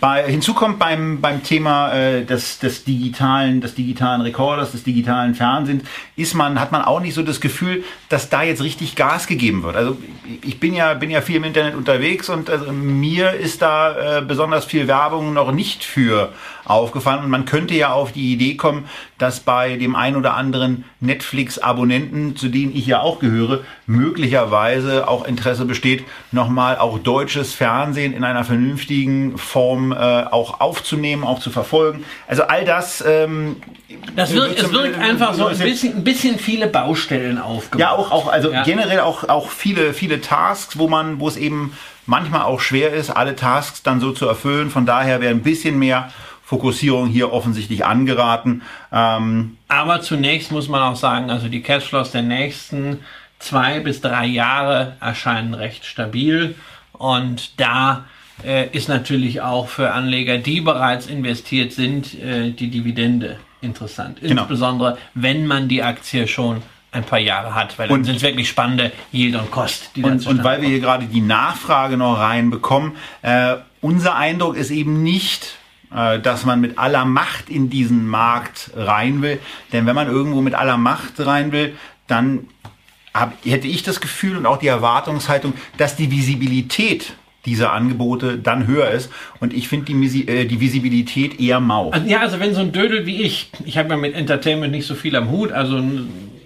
Bei, hinzu kommt beim, beim Thema äh, des, des, digitalen, des digitalen Rekorders, des digitalen Fernsehens, ist man, hat man auch nicht so das Gefühl, dass da jetzt richtig Gas gegeben wird. Also ich bin ja, bin ja viel im Internet unterwegs und also, mir ist da äh, besonders viel Werbung noch nicht für aufgefallen. Und man könnte ja auf die Idee kommen, dass bei dem ein oder anderen Netflix-Abonnenten, zu denen ich ja auch gehöre, möglicherweise auch Interesse besteht, nochmal auch deutsches Fernsehen in einer vernünftigen Form äh, auch aufzunehmen, auch zu verfolgen. Also all das. Ähm, das wirkt, es wirkt einfach so ein bisschen, ein bisschen viele Baustellen aufgebaut. Ja, auch, auch also ja. generell auch, auch viele, viele Tasks, wo man, wo es eben manchmal auch schwer ist, alle Tasks dann so zu erfüllen. Von daher wäre ein bisschen mehr Fokussierung hier offensichtlich angeraten. Ähm Aber zunächst muss man auch sagen, also die Cashflows der nächsten zwei bis drei Jahre erscheinen recht stabil und da äh, ist natürlich auch für Anleger, die bereits investiert sind, äh, die Dividende interessant. Genau. Insbesondere, wenn man die Aktie schon ein paar Jahre hat, weil dann sind es wirklich spannende Yield und Kost. Die und, und weil wir hier gerade die Nachfrage noch reinbekommen, äh, unser Eindruck ist eben nicht, dass man mit aller Macht in diesen Markt rein will. Denn wenn man irgendwo mit aller Macht rein will, dann hab, hätte ich das Gefühl und auch die Erwartungshaltung, dass die Visibilität dieser Angebote dann höher ist. Und ich finde die, äh, die Visibilität eher mau. Ja, also wenn so ein Dödel wie ich, ich habe ja mit Entertainment nicht so viel am Hut, also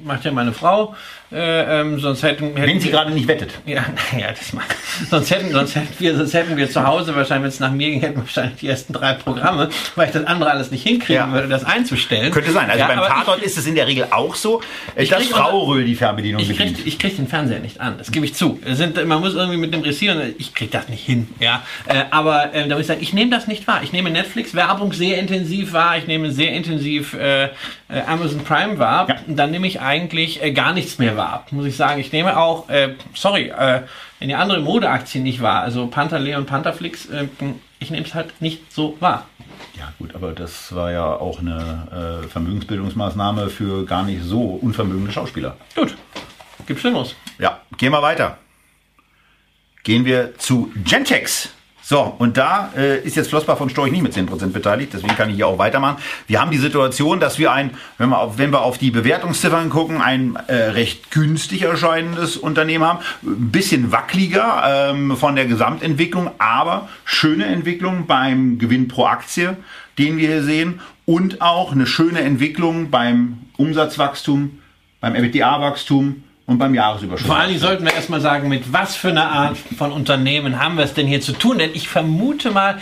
macht ja meine Frau, äh, ähm, sonst hätten, hätten Wenn sie gerade nicht wettet. Ja, (laughs) naja, das mal. sonst hätten, sonst hätten wir, sonst hätten wir zu Hause wahrscheinlich, wenn es nach mir ging, hätten wir wahrscheinlich die ersten drei Programme, weil ich das andere alles nicht hinkriegen ja. würde, das einzustellen. Könnte sein. Also ja, beim Tatort ist es in der Regel auch so, ich dass Frau Röhl die Fernbedienung ich krieg, ich krieg den Fernseher nicht an, das gebe ich zu. Sind, man muss irgendwie mit dem Receiver, ich krieg das nicht hin, ja. Äh, aber äh, da muss ich sagen, ich nehme das nicht wahr. Ich nehme Netflix-Werbung sehr intensiv wahr, ich nehme sehr intensiv äh, äh Amazon Prime wahr, ja. und dann nehme ich eigentlich gar nichts mehr wahr, muss ich sagen ich nehme auch, äh, sorry, äh, wenn die andere Modeaktien nicht wahr, also Pantaleon, Pantherflix, äh, ich nehme es halt nicht so wahr. Ja gut, aber das war ja auch eine äh, Vermögensbildungsmaßnahme für gar nicht so unvermögende Schauspieler. Gut, gibt Schlimmeres. Ja, gehen wir weiter. Gehen wir zu Gentex. So, und da äh, ist jetzt Flossbach von Storch nicht mit 10% beteiligt, deswegen kann ich hier auch weitermachen. Wir haben die Situation, dass wir ein, wenn wir auf, wenn wir auf die Bewertungsziffern gucken, ein äh, recht günstig erscheinendes Unternehmen haben. Ein bisschen wackeliger ähm, von der Gesamtentwicklung, aber schöne Entwicklung beim Gewinn pro Aktie, den wir hier sehen. Und auch eine schöne Entwicklung beim Umsatzwachstum, beim EBITDA-Wachstum und beim Jahresüberschuss. Vor allen Dingen sollten wir erstmal sagen, mit was für einer Art von Unternehmen haben wir es denn hier zu tun? Denn ich vermute mal,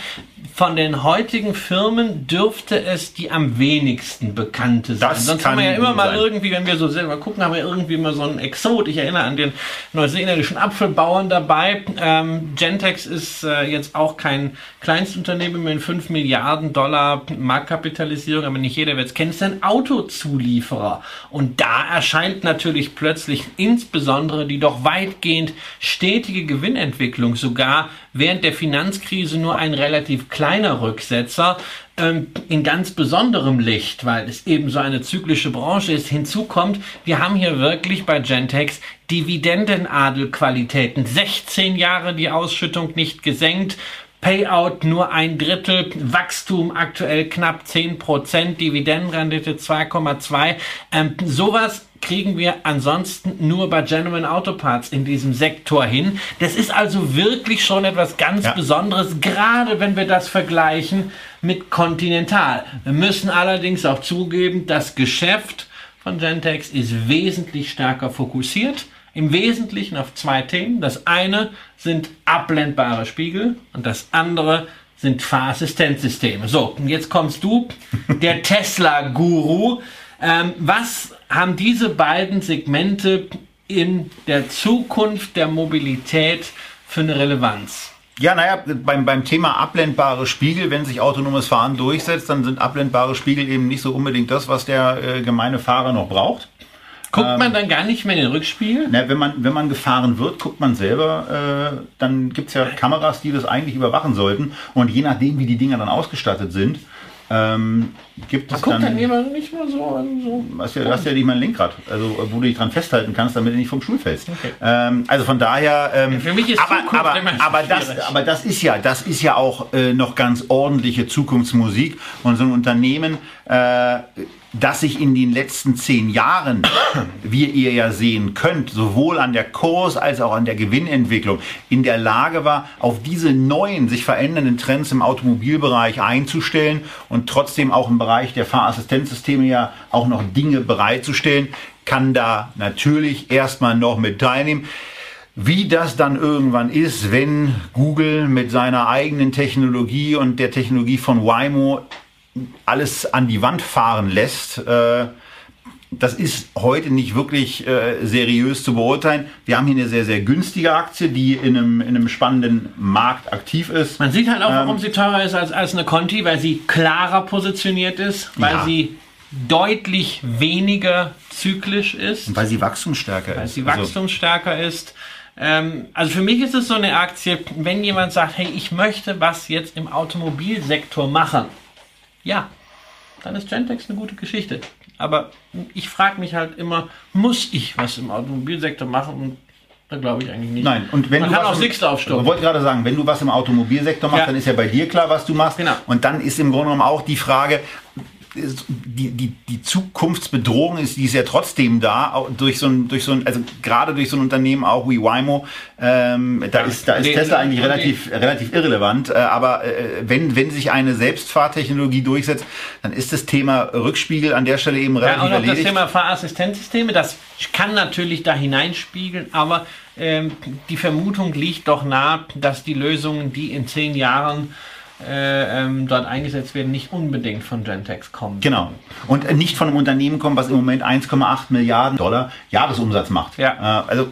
von den heutigen Firmen dürfte es die am wenigsten bekannte sein. Das Sonst haben wir ja immer mal sein. irgendwie, wenn wir so selber gucken, haben wir irgendwie mal so einen Exot. Ich erinnere an den neuseeländischen Apfelbauern dabei. Ähm, Gentex ist äh, jetzt auch kein Kleinstunternehmen mit 5 Milliarden Dollar Marktkapitalisierung, aber nicht jeder wird es kennen. Es ist ein Autozulieferer. Und da erscheint natürlich plötzlich insbesondere die doch weitgehend stetige Gewinnentwicklung sogar während der Finanzkrise nur ein relativ kleiner Rücksetzer ähm, in ganz besonderem Licht, weil es eben so eine zyklische Branche ist. Hinzu kommt, wir haben hier wirklich bei Gentex Dividendenadelqualitäten. 16 Jahre die Ausschüttung nicht gesenkt. Payout nur ein Drittel, Wachstum aktuell knapp 10 Prozent, Dividendenrendite 2,2. Ähm, sowas kriegen wir ansonsten nur bei Genuine Auto Parts in diesem Sektor hin. Das ist also wirklich schon etwas ganz ja. Besonderes, gerade wenn wir das vergleichen mit Continental. Wir müssen allerdings auch zugeben, das Geschäft von Gentex ist wesentlich stärker fokussiert. Im Wesentlichen auf zwei Themen. Das eine sind abblendbare Spiegel und das andere sind Fahrassistenzsysteme. So, und jetzt kommst du, (laughs) der Tesla-Guru. Ähm, was haben diese beiden Segmente in der Zukunft der Mobilität für eine Relevanz? Ja, naja, beim, beim Thema abblendbare Spiegel, wenn sich autonomes Fahren durchsetzt, dann sind abblendbare Spiegel eben nicht so unbedingt das, was der äh, gemeine Fahrer noch braucht. Guckt ähm, man dann gar nicht mehr in den Rückspiegel? Na, wenn, man, wenn man gefahren wird, guckt man selber, äh, dann gibt es ja Kameras, die das eigentlich überwachen sollten. Und je nachdem, wie die Dinger dann ausgestattet sind, ähm, gibt es dann, dann nicht mal so an so. Hast ja, hast ja nicht mal ein Lenkrad, also wo du dich dran festhalten kannst, damit du nicht vom Stuhl fällst. Okay. Ähm, also von daher. Ähm, Für mich ist aber, aber, aber, das, aber das ist ja, das ist ja auch äh, noch ganz ordentliche Zukunftsmusik und so ein Unternehmen. Äh, dass sich in den letzten zehn Jahren, wie ihr ja sehen könnt, sowohl an der Kurs als auch an der Gewinnentwicklung in der Lage war, auf diese neuen, sich verändernden Trends im Automobilbereich einzustellen und trotzdem auch im Bereich der Fahrassistenzsysteme ja auch noch Dinge bereitzustellen, kann da natürlich erstmal noch mit teilnehmen. Wie das dann irgendwann ist, wenn Google mit seiner eigenen Technologie und der Technologie von Waymo alles an die Wand fahren lässt, äh, das ist heute nicht wirklich äh, seriös zu beurteilen. Wir haben hier eine sehr, sehr günstige Aktie, die in einem, in einem spannenden Markt aktiv ist. Man sieht halt auch, warum ähm, sie teurer ist als, als eine Conti, weil sie klarer positioniert ist, weil ja. sie deutlich weniger zyklisch ist. Und weil sie wachstumsstärker weil ist. Weil sie also wachstumsstärker also, ist. Ähm, also für mich ist es so eine Aktie, wenn jemand sagt, hey, ich möchte was jetzt im Automobilsektor machen, ja, dann ist Gentex eine gute Geschichte. Aber ich frage mich halt immer, muss ich was im Automobilsektor machen? Und da glaube ich eigentlich nicht. Nein, und wenn Man du kann auch Sixte aufstocken. Ich wollte gerade sagen, wenn du was im Automobilsektor machst, ja. dann ist ja bei dir klar, was du machst. Genau. Und dann ist im Grunde genommen auch die Frage, die, die, die Zukunftsbedrohung ist, die ist ja trotzdem da, durch so ein, durch so ein, also gerade durch so ein Unternehmen auch wie Waymo, ähm, da ist, da ist nee, Tesla eigentlich nee. relativ, relativ irrelevant, äh, aber äh, wenn, wenn sich eine Selbstfahrtechnologie durchsetzt, dann ist das Thema Rückspiegel an der Stelle eben relativ ja, und auch erledigt. das Thema Fahrassistenzsysteme, das kann natürlich da hineinspiegeln, aber ähm, die Vermutung liegt doch nahe, dass die Lösungen, die in zehn Jahren äh, ähm, dort eingesetzt werden, nicht unbedingt von Gentex kommen. Genau. Und nicht von einem Unternehmen kommen, was im Moment 1,8 Milliarden Dollar Jahresumsatz macht. Ja. Äh, also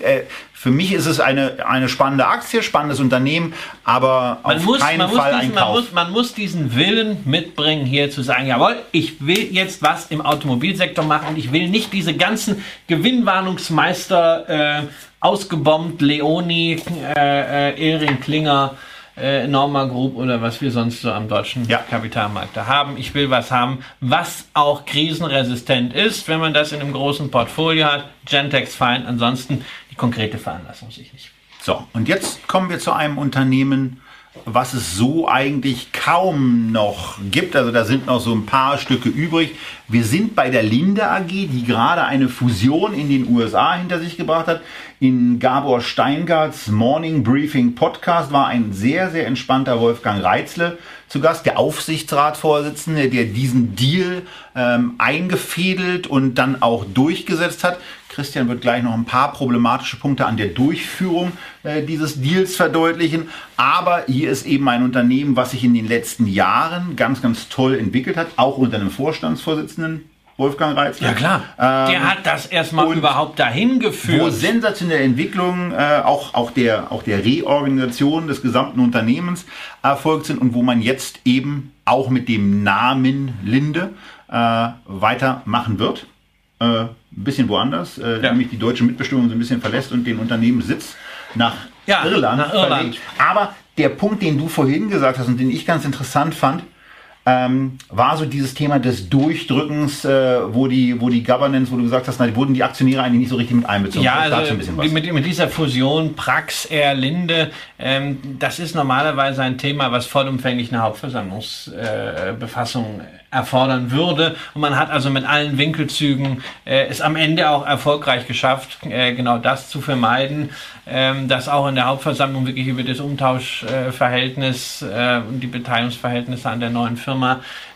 äh, für mich ist es eine, eine spannende Aktie, spannendes Unternehmen, aber man auf muss, keinen Fall diesen, ein Kauf. Man muss, man muss diesen Willen mitbringen, hier zu sagen, jawohl, ich will jetzt was im Automobilsektor machen und ich will nicht diese ganzen Gewinnwarnungsmeister äh, ausgebombt, Leoni, äh, äh, Ehring Klinger, äh, Norma Group oder was wir sonst so am deutschen ja. Kapitalmarkt da haben. Ich will was haben, was auch krisenresistent ist, wenn man das in einem großen Portfolio hat. Gentex fein, ansonsten die konkrete Veranlassung sich nicht. So, und jetzt kommen wir zu einem Unternehmen, was es so eigentlich kaum noch gibt. Also da sind noch so ein paar Stücke übrig. Wir sind bei der Linde AG, die gerade eine Fusion in den USA hinter sich gebracht hat. In Gabor Steingarts Morning Briefing Podcast war ein sehr, sehr entspannter Wolfgang Reitzle zu Gast, der Aufsichtsratsvorsitzende, der diesen Deal ähm, eingefädelt und dann auch durchgesetzt hat. Christian wird gleich noch ein paar problematische Punkte an der Durchführung äh, dieses Deals verdeutlichen. Aber hier ist eben ein Unternehmen, was sich in den letzten Jahren ganz, ganz toll entwickelt hat, auch unter einem Vorstandsvorsitzenden. Wolfgang Reitz. Ja klar, ähm, der hat das erstmal überhaupt dahin geführt. Wo sensationelle Entwicklungen, äh, auch, auch, der, auch der Reorganisation des gesamten Unternehmens erfolgt sind und wo man jetzt eben auch mit dem Namen Linde äh, weitermachen wird. Äh, ein bisschen woanders, äh, ja. nämlich die deutsche Mitbestimmung so ein bisschen verlässt und den Unternehmenssitz nach ja, Irland, nach Irland. Aber der Punkt, den du vorhin gesagt hast und den ich ganz interessant fand, ähm, war so dieses Thema des Durchdrückens, äh, wo, die, wo die Governance, wo du gesagt hast, na, wurden die Aktionäre eigentlich nicht so richtig mit einbezogen. Ja, also mit, mit, dieser Fusion Prax, Air, Linde, ähm, das ist normalerweise ein Thema, was vollumfänglich eine Hauptversammlungsbefassung äh, erfordern würde. Und man hat also mit allen Winkelzügen äh, es am Ende auch erfolgreich geschafft, äh, genau das zu vermeiden, ähm, dass auch in der Hauptversammlung wirklich über das Umtauschverhältnis äh, und die Beteiligungsverhältnisse an der neuen Firma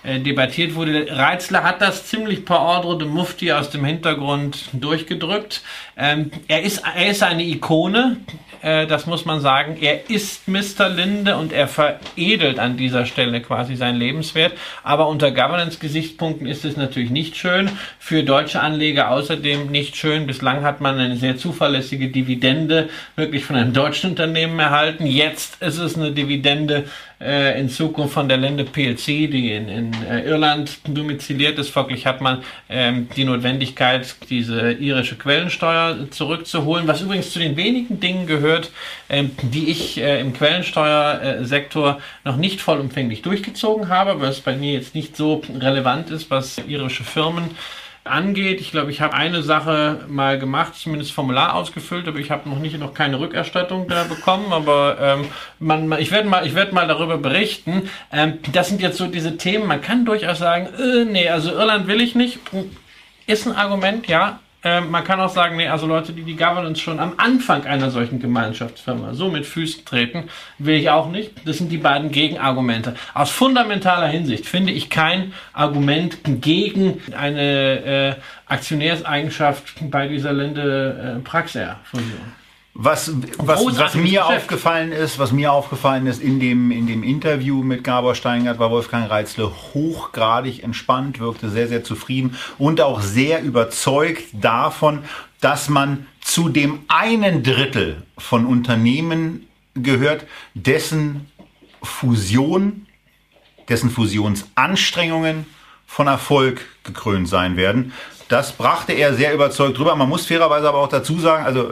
äh, debattiert wurde. Reitzler hat das ziemlich per Ordre de Mufti aus dem Hintergrund durchgedrückt. Ähm, er, ist, er ist eine Ikone, äh, das muss man sagen. Er ist Mr. Linde und er veredelt an dieser Stelle quasi seinen Lebenswert. Aber unter Governance-Gesichtspunkten ist es natürlich nicht schön. Für deutsche Anleger außerdem nicht schön. Bislang hat man eine sehr zuverlässige Dividende wirklich von einem deutschen Unternehmen erhalten. Jetzt ist es eine Dividende äh, in Zukunft von der Linde PLC, die in, in äh, Irland domiziliert ist. Folglich hat man ähm, die Notwendigkeit, diese irische Quellensteuer zurückzuholen, was übrigens zu den wenigen Dingen gehört, ähm, die ich äh, im Quellensteuersektor noch nicht vollumfänglich durchgezogen habe, weil es bei mir jetzt nicht so relevant ist, was irische Firmen angeht. Ich glaube, ich habe eine Sache mal gemacht, zumindest Formular ausgefüllt, aber ich habe noch nicht noch keine Rückerstattung da bekommen. Aber ähm, man, ich werde mal, ich werde mal darüber berichten. Ähm, das sind jetzt so diese Themen. Man kann durchaus sagen, äh, nee, also Irland will ich nicht. Ist ein Argument, ja. Ähm, man kann auch sagen, nee, also Leute, die die Governance schon am Anfang einer solchen Gemeinschaftsfirma so mit Füßen treten, will ich auch nicht. Das sind die beiden Gegenargumente. Aus fundamentaler Hinsicht finde ich kein Argument gegen eine äh, Aktionärseigenschaft bei dieser Linde äh, Praxair-Fusion. Was, was, was mir Geschäft. aufgefallen ist, was mir aufgefallen ist in dem, in dem Interview mit Gabor Steingart, war Wolfgang Reitzle hochgradig entspannt, wirkte sehr, sehr zufrieden und auch sehr überzeugt davon, dass man zu dem einen Drittel von Unternehmen gehört, dessen Fusion, dessen Fusionsanstrengungen von Erfolg gekrönt sein werden. Das brachte er sehr überzeugt drüber. Man muss fairerweise aber auch dazu sagen, also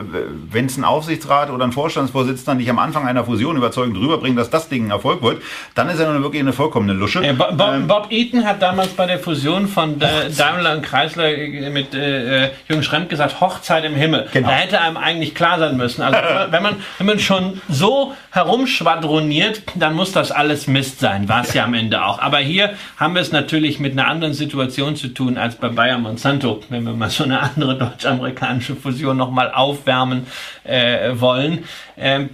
wenn es ein Aufsichtsrat oder ein Vorstandsvorsitzender nicht am Anfang einer Fusion überzeugend rüberbringt, dass das Ding ein Erfolg wird, dann ist er nun wirklich eine vollkommene Lusche. Ja, Bob, ähm, Bob, Eaton hat damals bei der Fusion von äh, Daimler und Chrysler mit äh, äh, Jürgen Schremp gesagt, Hochzeit im Himmel. Genau. Da hätte einem eigentlich klar sein müssen. Also wenn man, wenn man schon so herumschwadroniert, dann muss das alles Mist sein. War es ja. ja am Ende auch. Aber hier haben wir es natürlich mit einer anderen Situation zu tun als bei Bayer Monsanto wenn wir mal so eine andere deutsch-amerikanische Fusion nochmal aufwärmen äh, wollen. Ähm,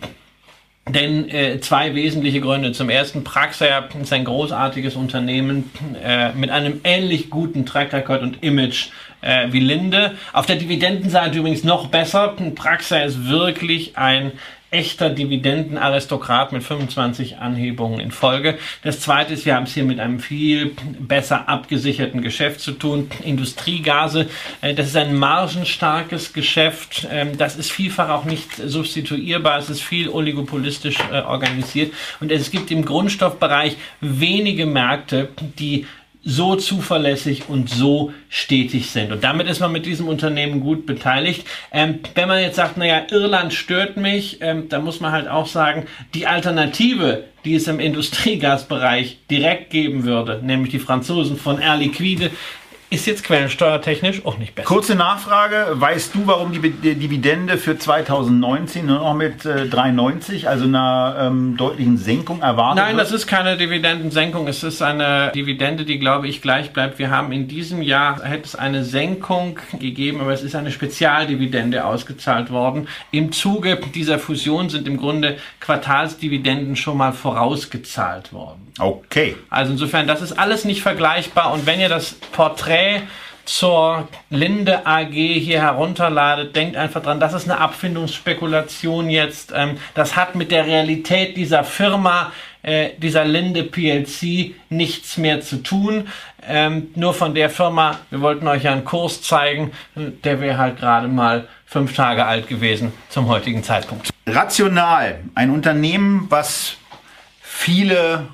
denn äh, zwei wesentliche Gründe. Zum ersten, Praxair ist ein großartiges Unternehmen äh, mit einem ähnlich guten Track Record und Image äh, wie Linde. Auf der Dividendenseite übrigens noch besser. Praxair ist wirklich ein echter Dividendenaristokrat mit 25 Anhebungen in Folge. Das zweite ist, wir haben es hier mit einem viel besser abgesicherten Geschäft zu tun. Industriegase, äh, das ist ein margenstarkes Geschäft. Ähm, das ist vielfach auch nicht substituierbar. Es ist viel oligopolistisch äh, organisiert. Und es gibt im Grundstoffbereich wenige Märkte, die so zuverlässig und so stetig sind. Und damit ist man mit diesem Unternehmen gut beteiligt. Ähm, wenn man jetzt sagt, naja, Irland stört mich, ähm, dann muss man halt auch sagen, die Alternative, die es im Industriegasbereich direkt geben würde, nämlich die Franzosen von Air Liquide, ist jetzt quellensteuertechnisch auch nicht besser. Kurze Nachfrage. Weißt du, warum die Dividende für 2019 nur noch mit äh, 3,90, also einer ähm, deutlichen Senkung erwartet Nein, wird? das ist keine Dividendensenkung. Es ist eine Dividende, die, glaube ich, gleich bleibt. Wir haben in diesem Jahr, hätte es eine Senkung gegeben, aber es ist eine Spezialdividende ausgezahlt worden. Im Zuge dieser Fusion sind im Grunde Quartalsdividenden schon mal vorausgezahlt worden. Okay. Also insofern, das ist alles nicht vergleichbar. Und wenn ihr das Porträt zur Linde AG hier herunterladet, denkt einfach dran, das ist eine Abfindungsspekulation jetzt. Ähm, das hat mit der Realität dieser Firma, äh, dieser Linde PLC, nichts mehr zu tun. Ähm, nur von der Firma, wir wollten euch ja einen Kurs zeigen, der wäre halt gerade mal fünf Tage alt gewesen zum heutigen Zeitpunkt. Rational, ein Unternehmen, was viele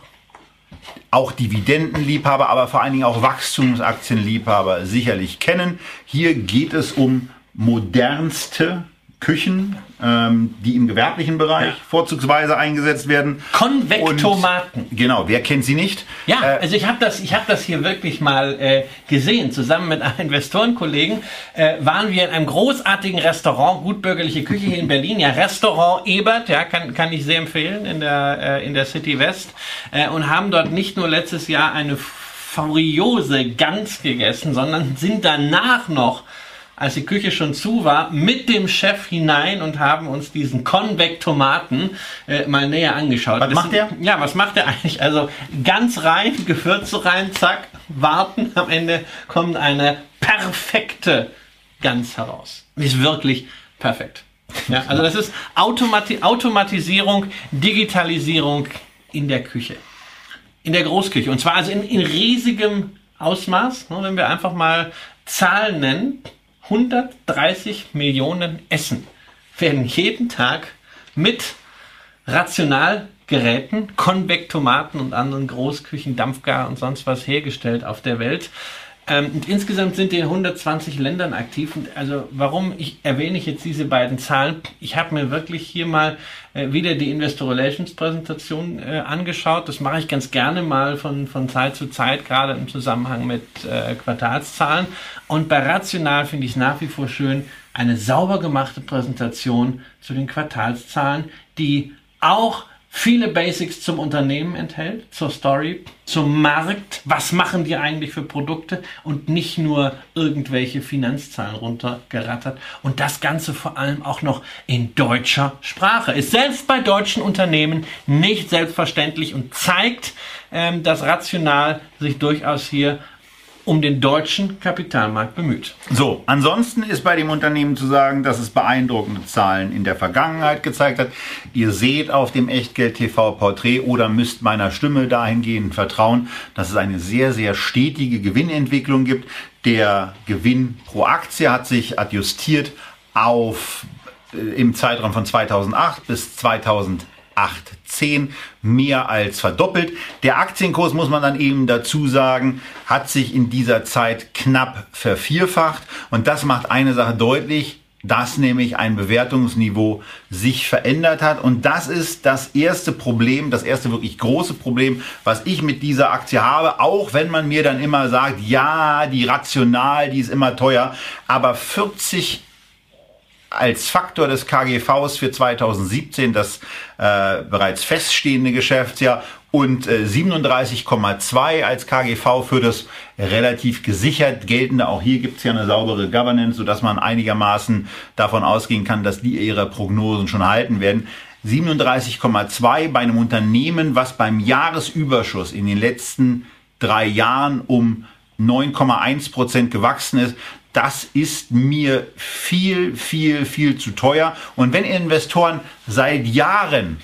auch Dividendenliebhaber, aber vor allen Dingen auch Wachstumsaktienliebhaber sicherlich kennen. Hier geht es um modernste Küchen, ähm, die im gewerblichen Bereich ja. vorzugsweise eingesetzt werden. Konvektomaten. Und, genau, wer kennt sie nicht? Ja, äh, also ich habe das, ich habe das hier wirklich mal äh, gesehen. Zusammen mit einem (laughs) Investorenkollegen äh, waren wir in einem großartigen Restaurant, gutbürgerliche Küche hier in Berlin. Ja, Restaurant Ebert, ja, kann, kann ich sehr empfehlen in der äh, in der City West äh, und haben dort nicht nur letztes Jahr eine furiose Gans gegessen, sondern sind danach noch als die Küche schon zu war, mit dem Chef hinein und haben uns diesen Konvektomaten äh, mal näher angeschaut. Was das macht der? Ja, was macht der eigentlich? Also ganz rein, Gewürze rein, zack, warten. Am Ende kommt eine perfekte Gans heraus. Ist wirklich perfekt. Ja, also das ist Automati Automatisierung, Digitalisierung in der Küche. In der Großküche. Und zwar also in, in riesigem Ausmaß. Ne, wenn wir einfach mal Zahlen nennen, 130 Millionen Essen werden jeden Tag mit rational Geräten, Konvektomaten und anderen Großküchen, Dampfgar und sonst was hergestellt auf der Welt. Ähm, und insgesamt sind die in 120 Ländern aktiv. Und also warum ich erwähne ich jetzt diese beiden Zahlen? Ich habe mir wirklich hier mal äh, wieder die Investor Relations Präsentation äh, angeschaut. Das mache ich ganz gerne mal von, von Zeit zu Zeit, gerade im Zusammenhang mit äh, Quartalszahlen. Und bei Rational finde ich es nach wie vor schön, eine sauber gemachte Präsentation zu den Quartalszahlen, die auch viele Basics zum Unternehmen enthält, zur Story, zum Markt, was machen die eigentlich für Produkte? Und nicht nur irgendwelche Finanzzahlen runtergerattert. Und das Ganze vor allem auch noch in deutscher Sprache. Ist selbst bei deutschen Unternehmen nicht selbstverständlich und zeigt, ähm, dass Rational sich durchaus hier um den deutschen Kapitalmarkt bemüht. So, ansonsten ist bei dem Unternehmen zu sagen, dass es beeindruckende Zahlen in der Vergangenheit gezeigt hat. Ihr seht auf dem Echtgeld TV Porträt oder müsst meiner Stimme dahingehend vertrauen, dass es eine sehr, sehr stetige Gewinnentwicklung gibt. Der Gewinn pro Aktie hat sich adjustiert auf äh, im Zeitraum von 2008 bis 2000 8,10 mehr als verdoppelt. Der Aktienkurs, muss man dann eben dazu sagen, hat sich in dieser Zeit knapp vervierfacht. Und das macht eine Sache deutlich, dass nämlich ein Bewertungsniveau sich verändert hat. Und das ist das erste Problem, das erste wirklich große Problem, was ich mit dieser Aktie habe. Auch wenn man mir dann immer sagt, ja, die rational, die ist immer teuer. Aber 40 als Faktor des KGVs für 2017 das äh, bereits feststehende Geschäftsjahr und äh, 37,2 als KGV für das relativ gesichert geltende. Auch hier gibt es ja eine saubere Governance, sodass man einigermaßen davon ausgehen kann, dass die ihre Prognosen schon halten werden. 37,2 bei einem Unternehmen, was beim Jahresüberschuss in den letzten drei Jahren um 9,1 Prozent gewachsen ist das ist mir viel, viel, viel zu teuer. Und wenn Investoren seit Jahren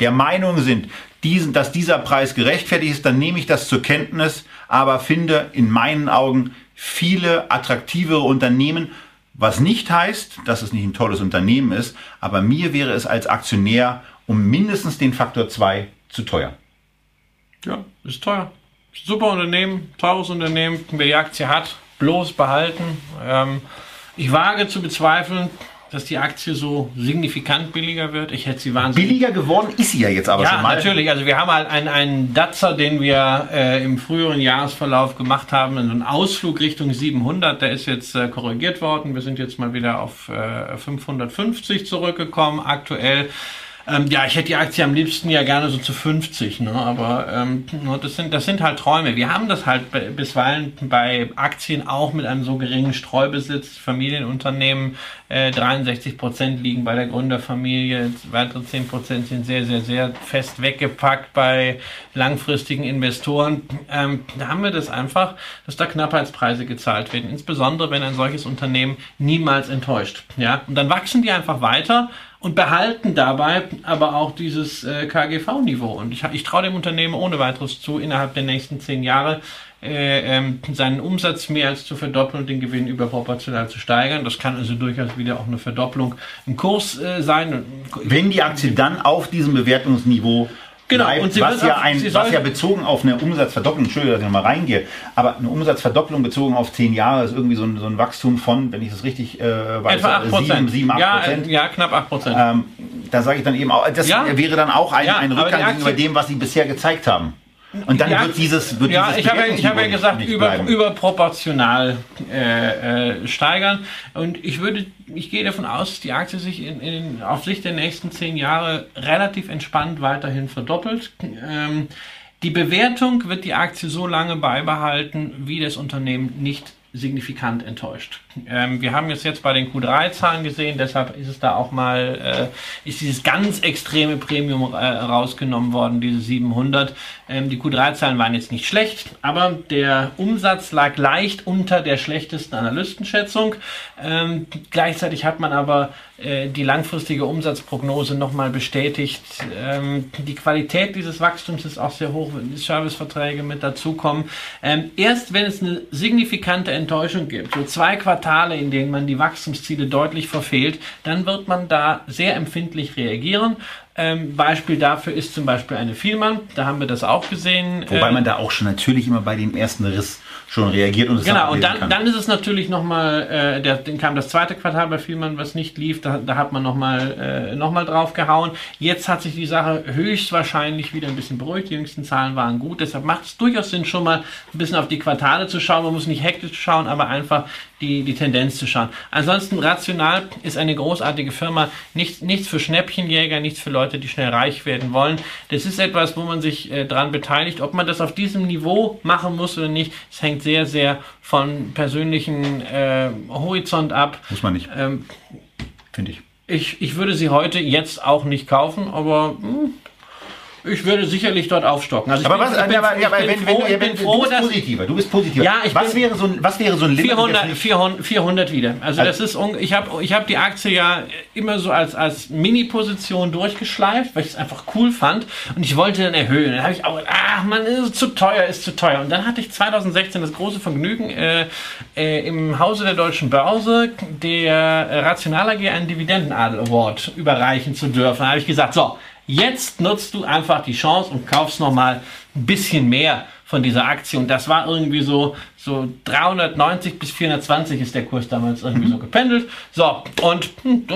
der Meinung sind, diesen, dass dieser Preis gerechtfertigt ist, dann nehme ich das zur Kenntnis, aber finde in meinen Augen viele attraktivere Unternehmen, was nicht heißt, dass es nicht ein tolles Unternehmen ist, aber mir wäre es als Aktionär um mindestens den Faktor 2 zu teuer. Ja, ist teuer. Super Unternehmen, teures Unternehmen, wer die Aktie hat, bloß behalten. Ähm, ich wage zu bezweifeln, dass die Aktie so signifikant billiger wird. Ich hätte sie wahnsinnig. Billiger geworden ist sie ja jetzt aber ja, schon mal. Ja, natürlich. Also wir haben halt einen, einen Datzer, den wir äh, im früheren Jahresverlauf gemacht haben, einen Ausflug Richtung 700. Der ist jetzt äh, korrigiert worden. Wir sind jetzt mal wieder auf äh, 550 zurückgekommen aktuell. Ähm, ja, ich hätte die Aktie am liebsten ja gerne so zu 50, ne? aber ähm, das, sind, das sind halt Träume. Wir haben das halt bisweilen bei Aktien auch mit einem so geringen Streubesitz. Familienunternehmen, äh, 63 Prozent liegen bei der Gründerfamilie, weitere 10 Prozent sind sehr, sehr, sehr fest weggepackt bei langfristigen Investoren. Ähm, da haben wir das einfach, dass da Knappheitspreise gezahlt werden, insbesondere wenn ein solches Unternehmen niemals enttäuscht. Ja? Und dann wachsen die einfach weiter und behalten dabei aber auch dieses äh, KGV-Niveau. Und ich, ich traue dem Unternehmen ohne weiteres zu, innerhalb der nächsten zehn Jahre äh, ähm, seinen Umsatz mehr als zu verdoppeln und den Gewinn überproportional zu steigern. Das kann also durchaus wieder auch eine Verdopplung im Kurs äh, sein. Wenn die Aktie dann auf diesem Bewertungsniveau Genau, bleibt, und sie was, ja ein, was ja bezogen auf eine Umsatzverdopplung, Entschuldigung, dass ich nochmal reingehe, aber eine Umsatzverdopplung bezogen auf zehn Jahre ist irgendwie so ein, so ein Wachstum von, wenn ich das richtig äh, weiß, Etwa 8 7, 7 8 ja, Prozent. Ja, knapp 8 Prozent. Ähm, da sage ich dann eben auch, das ja? wäre dann auch ein, ja, ein Rückgang gegenüber dem, was sie bisher gezeigt haben. Und dann ja, wird dieses wird Ja, dieses ich habe, ich habe ja gesagt, über, überproportional äh, äh, steigern. Und ich würde, ich gehe davon aus, dass die Aktie sich in, in, auf Sicht der nächsten zehn Jahre relativ entspannt weiterhin verdoppelt. Ähm, die Bewertung wird die Aktie so lange beibehalten, wie das Unternehmen nicht signifikant enttäuscht. Ähm, wir haben es jetzt bei den Q3-Zahlen gesehen, deshalb ist es da auch mal, äh, ist dieses ganz extreme Premium äh, rausgenommen worden, diese 700. Ähm, die Q3-Zahlen waren jetzt nicht schlecht, aber der Umsatz lag leicht unter der schlechtesten Analystenschätzung. Ähm, gleichzeitig hat man aber äh, die langfristige Umsatzprognose nochmal bestätigt. Ähm, die Qualität dieses Wachstums ist auch sehr hoch, wenn die Serviceverträge mit dazukommen. Ähm, erst wenn es eine signifikante Enttäuschung gibt, so zwei Quartale, in denen man die Wachstumsziele deutlich verfehlt, dann wird man da sehr empfindlich reagieren. Ähm, Beispiel dafür ist zum Beispiel eine Vielmann. Da haben wir das auch gesehen. Wobei ähm, man da auch schon natürlich immer bei dem ersten Riss schon reagiert und es Genau, und dann, dann ist es natürlich nochmal, äh, dann kam das zweite Quartal bei Vielmann, was nicht lief, da, da hat man nochmal äh, noch drauf gehauen. Jetzt hat sich die Sache höchstwahrscheinlich wieder ein bisschen beruhigt, die jüngsten Zahlen waren gut, deshalb macht es durchaus Sinn, schon mal ein bisschen auf die Quartale zu schauen. Man muss nicht hektisch schauen, aber einfach die, die Tendenz zu schauen. Ansonsten rational ist eine großartige Firma, nichts, nichts für Schnäppchenjäger, nichts für Leute, die schnell reich werden wollen. Das ist etwas, wo man sich äh, dran beteiligt. Ob man das auf diesem Niveau machen muss oder nicht, es hängt sehr, sehr von persönlichen äh, Horizont ab. Muss man nicht. Ähm, Finde ich. Ich, ich würde sie heute jetzt auch nicht kaufen, aber mh, hm, ich würde sicherlich dort aufstocken. Also aber bin, was, ich bin, aber, ich aber bin wenn, froh, wenn, wenn, froh, du bist positiver, du bist positiver. Ja, ich was, bin, wäre so ein, was wäre so ein Limit? 400, 400, 400 wieder. Also, also das ist, ich habe ich hab die Aktie ja immer so als, als Mini-Position durchgeschleift, weil ich es einfach cool fand und ich wollte dann erhöhen. Dann habe ich auch, ach man, ist zu teuer, ist zu teuer. Und dann hatte ich 2016 das große Vergnügen, äh, äh, im Hause der Deutschen Börse der Rational AG einen Dividendenadel Award überreichen zu dürfen. Da habe ich gesagt, so, Jetzt nutzt du einfach die Chance und kaufst nochmal ein bisschen mehr von dieser Aktie. Und das war irgendwie so, so 390 bis 420 ist der Kurs damals irgendwie mhm. so gependelt. So, und hm,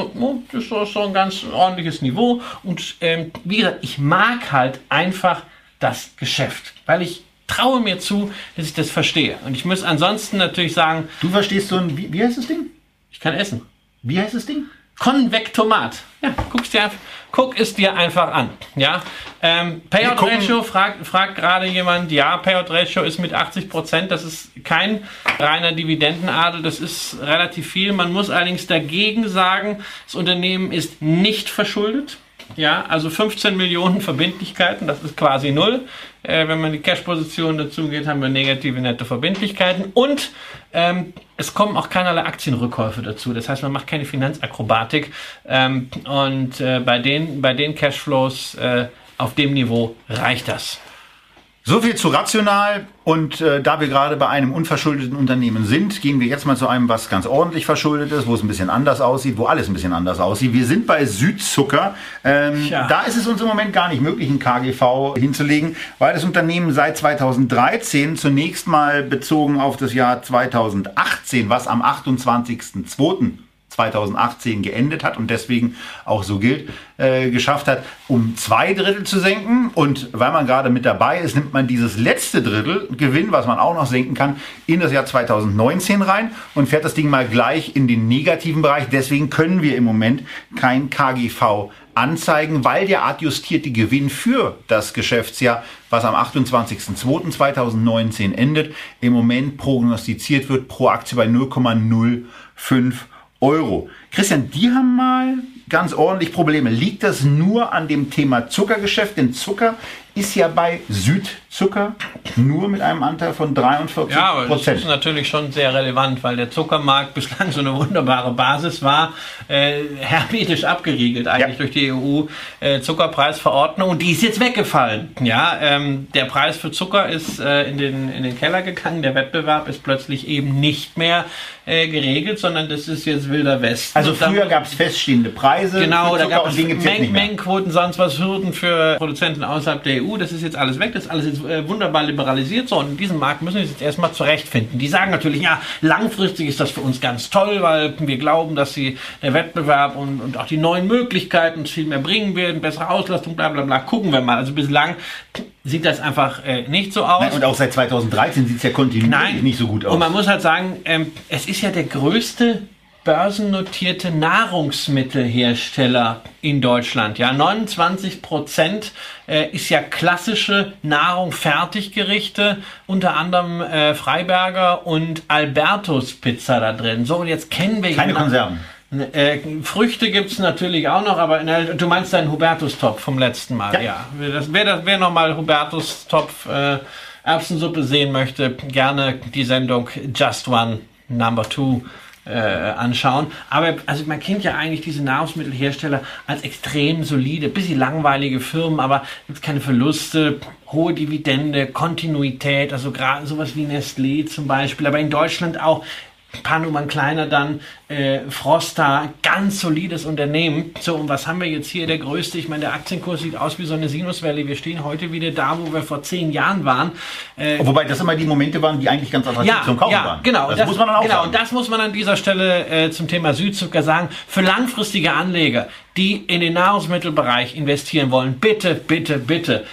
das ist so ein ganz ordentliches Niveau. Und ähm, wie gesagt, ich mag halt einfach das Geschäft, weil ich traue mir zu, dass ich das verstehe. Und ich muss ansonsten natürlich sagen. Du verstehst so ein, wie, wie heißt das Ding? Ich kann essen. Wie heißt das Ding? Konvektomat. Ja, guck's dir, guck es dir einfach an. Ja, ähm, Payout Ratio fragt, fragt gerade jemand. Ja, Payout Ratio ist mit 80 Prozent. Das ist kein reiner Dividendenadel. Das ist relativ viel. Man muss allerdings dagegen sagen, das Unternehmen ist nicht verschuldet. Ja, also 15 Millionen Verbindlichkeiten, das ist quasi null. Äh, wenn man die Cash-Position dazu geht, haben wir negative netto Verbindlichkeiten und ähm, es kommen auch keinerlei Aktienrückkäufe dazu. Das heißt, man macht keine Finanzakrobatik ähm, und äh, bei den, bei den Cashflows äh, auf dem Niveau reicht das. So viel zu rational. Und äh, da wir gerade bei einem unverschuldeten Unternehmen sind, gehen wir jetzt mal zu einem, was ganz ordentlich verschuldet ist, wo es ein bisschen anders aussieht, wo alles ein bisschen anders aussieht. Wir sind bei Südzucker. Ähm, Da ist es uns im Moment gar nicht möglich, ein KGV hinzulegen, weil das Unternehmen seit 2013 zunächst mal bezogen auf das Jahr 2018, was am 28.02 2018 geendet hat und deswegen auch so gilt, äh, geschafft hat, um zwei Drittel zu senken. Und weil man gerade mit dabei ist, nimmt man dieses letzte Drittel Gewinn, was man auch noch senken kann, in das Jahr 2019 rein und fährt das Ding mal gleich in den negativen Bereich. Deswegen können wir im Moment kein KGV anzeigen, weil der adjustierte Gewinn für das Geschäftsjahr, was am 28.02.2019 endet, im Moment prognostiziert wird pro Aktie bei 0,05 Euro. Christian, die haben mal ganz ordentlich Probleme. Liegt das nur an dem Thema Zuckergeschäft? Denn Zucker ist ja bei Südzucker nur mit einem Anteil von 43 Prozent. Ja, aber das ist natürlich schon sehr relevant, weil der Zuckermarkt bislang so eine wunderbare Basis war, äh, hermetisch abgeriegelt eigentlich ja. durch die EU-Zuckerpreisverordnung äh, und die ist jetzt weggefallen. Ja, ähm, der Preis für Zucker ist äh, in, den, in den Keller gegangen, der Wettbewerb ist plötzlich eben nicht mehr äh, geregelt, sondern das ist jetzt wilder West. Also früher gab es feststehende Preise. Genau, da gab es Meng Mengenquoten, sonst was Hürden für Produzenten außerhalb der EU. Das ist jetzt alles weg, das ist alles jetzt äh, wunderbar liberalisiert. So, und in diesem Markt müssen wir uns jetzt erstmal zurechtfinden. Die sagen natürlich, ja, langfristig ist das für uns ganz toll, weil wir glauben, dass sie der Wettbewerb und, und auch die neuen Möglichkeiten uns viel mehr bringen werden, bessere Auslastung, bla bla bla. Gucken wir mal. Also bislang sieht das einfach äh, nicht so aus. Nein, und auch seit 2013 sieht es ja kontinuierlich nicht so gut aus. Und man muss halt sagen, ähm, es ist ja der größte börsennotierte Nahrungsmittelhersteller in Deutschland. Ja, 29 Prozent äh, ist ja klassische Nahrung, Fertiggerichte, unter anderem äh, Freiberger und Albertus Pizza da drin. So, und jetzt kennen wir keine Konserven. Äh, Früchte gibt's natürlich auch noch, aber der, du meinst deinen Hubertus-Topf vom letzten Mal, ja. ja. wer, das, wer nochmal Hubertus-Topf äh, Erbsensuppe sehen möchte, gerne die Sendung Just One Number Two äh, anschauen. Aber also man kennt ja eigentlich diese Nahrungsmittelhersteller als extrem solide, bisschen langweilige Firmen, aber gibt keine Verluste, hohe Dividende, Kontinuität, also gerade sowas wie Nestlé zum Beispiel, aber in Deutschland auch paar Nummern kleiner dann äh, Frosta, ganz solides Unternehmen. So, und was haben wir jetzt hier? Der größte, ich meine, der Aktienkurs sieht aus wie so eine Sinuswelle. Wir stehen heute wieder da, wo wir vor zehn Jahren waren. Äh, Wobei das immer die Momente waren, die eigentlich ganz attraktiv ja, zum Kaufen ja, waren. Genau, das, das, muss man dann auch Genau, sagen. und das muss man an dieser Stelle äh, zum Thema Südzucker sagen. Für langfristige Anleger, die in den Nahrungsmittelbereich investieren wollen, bitte, bitte, bitte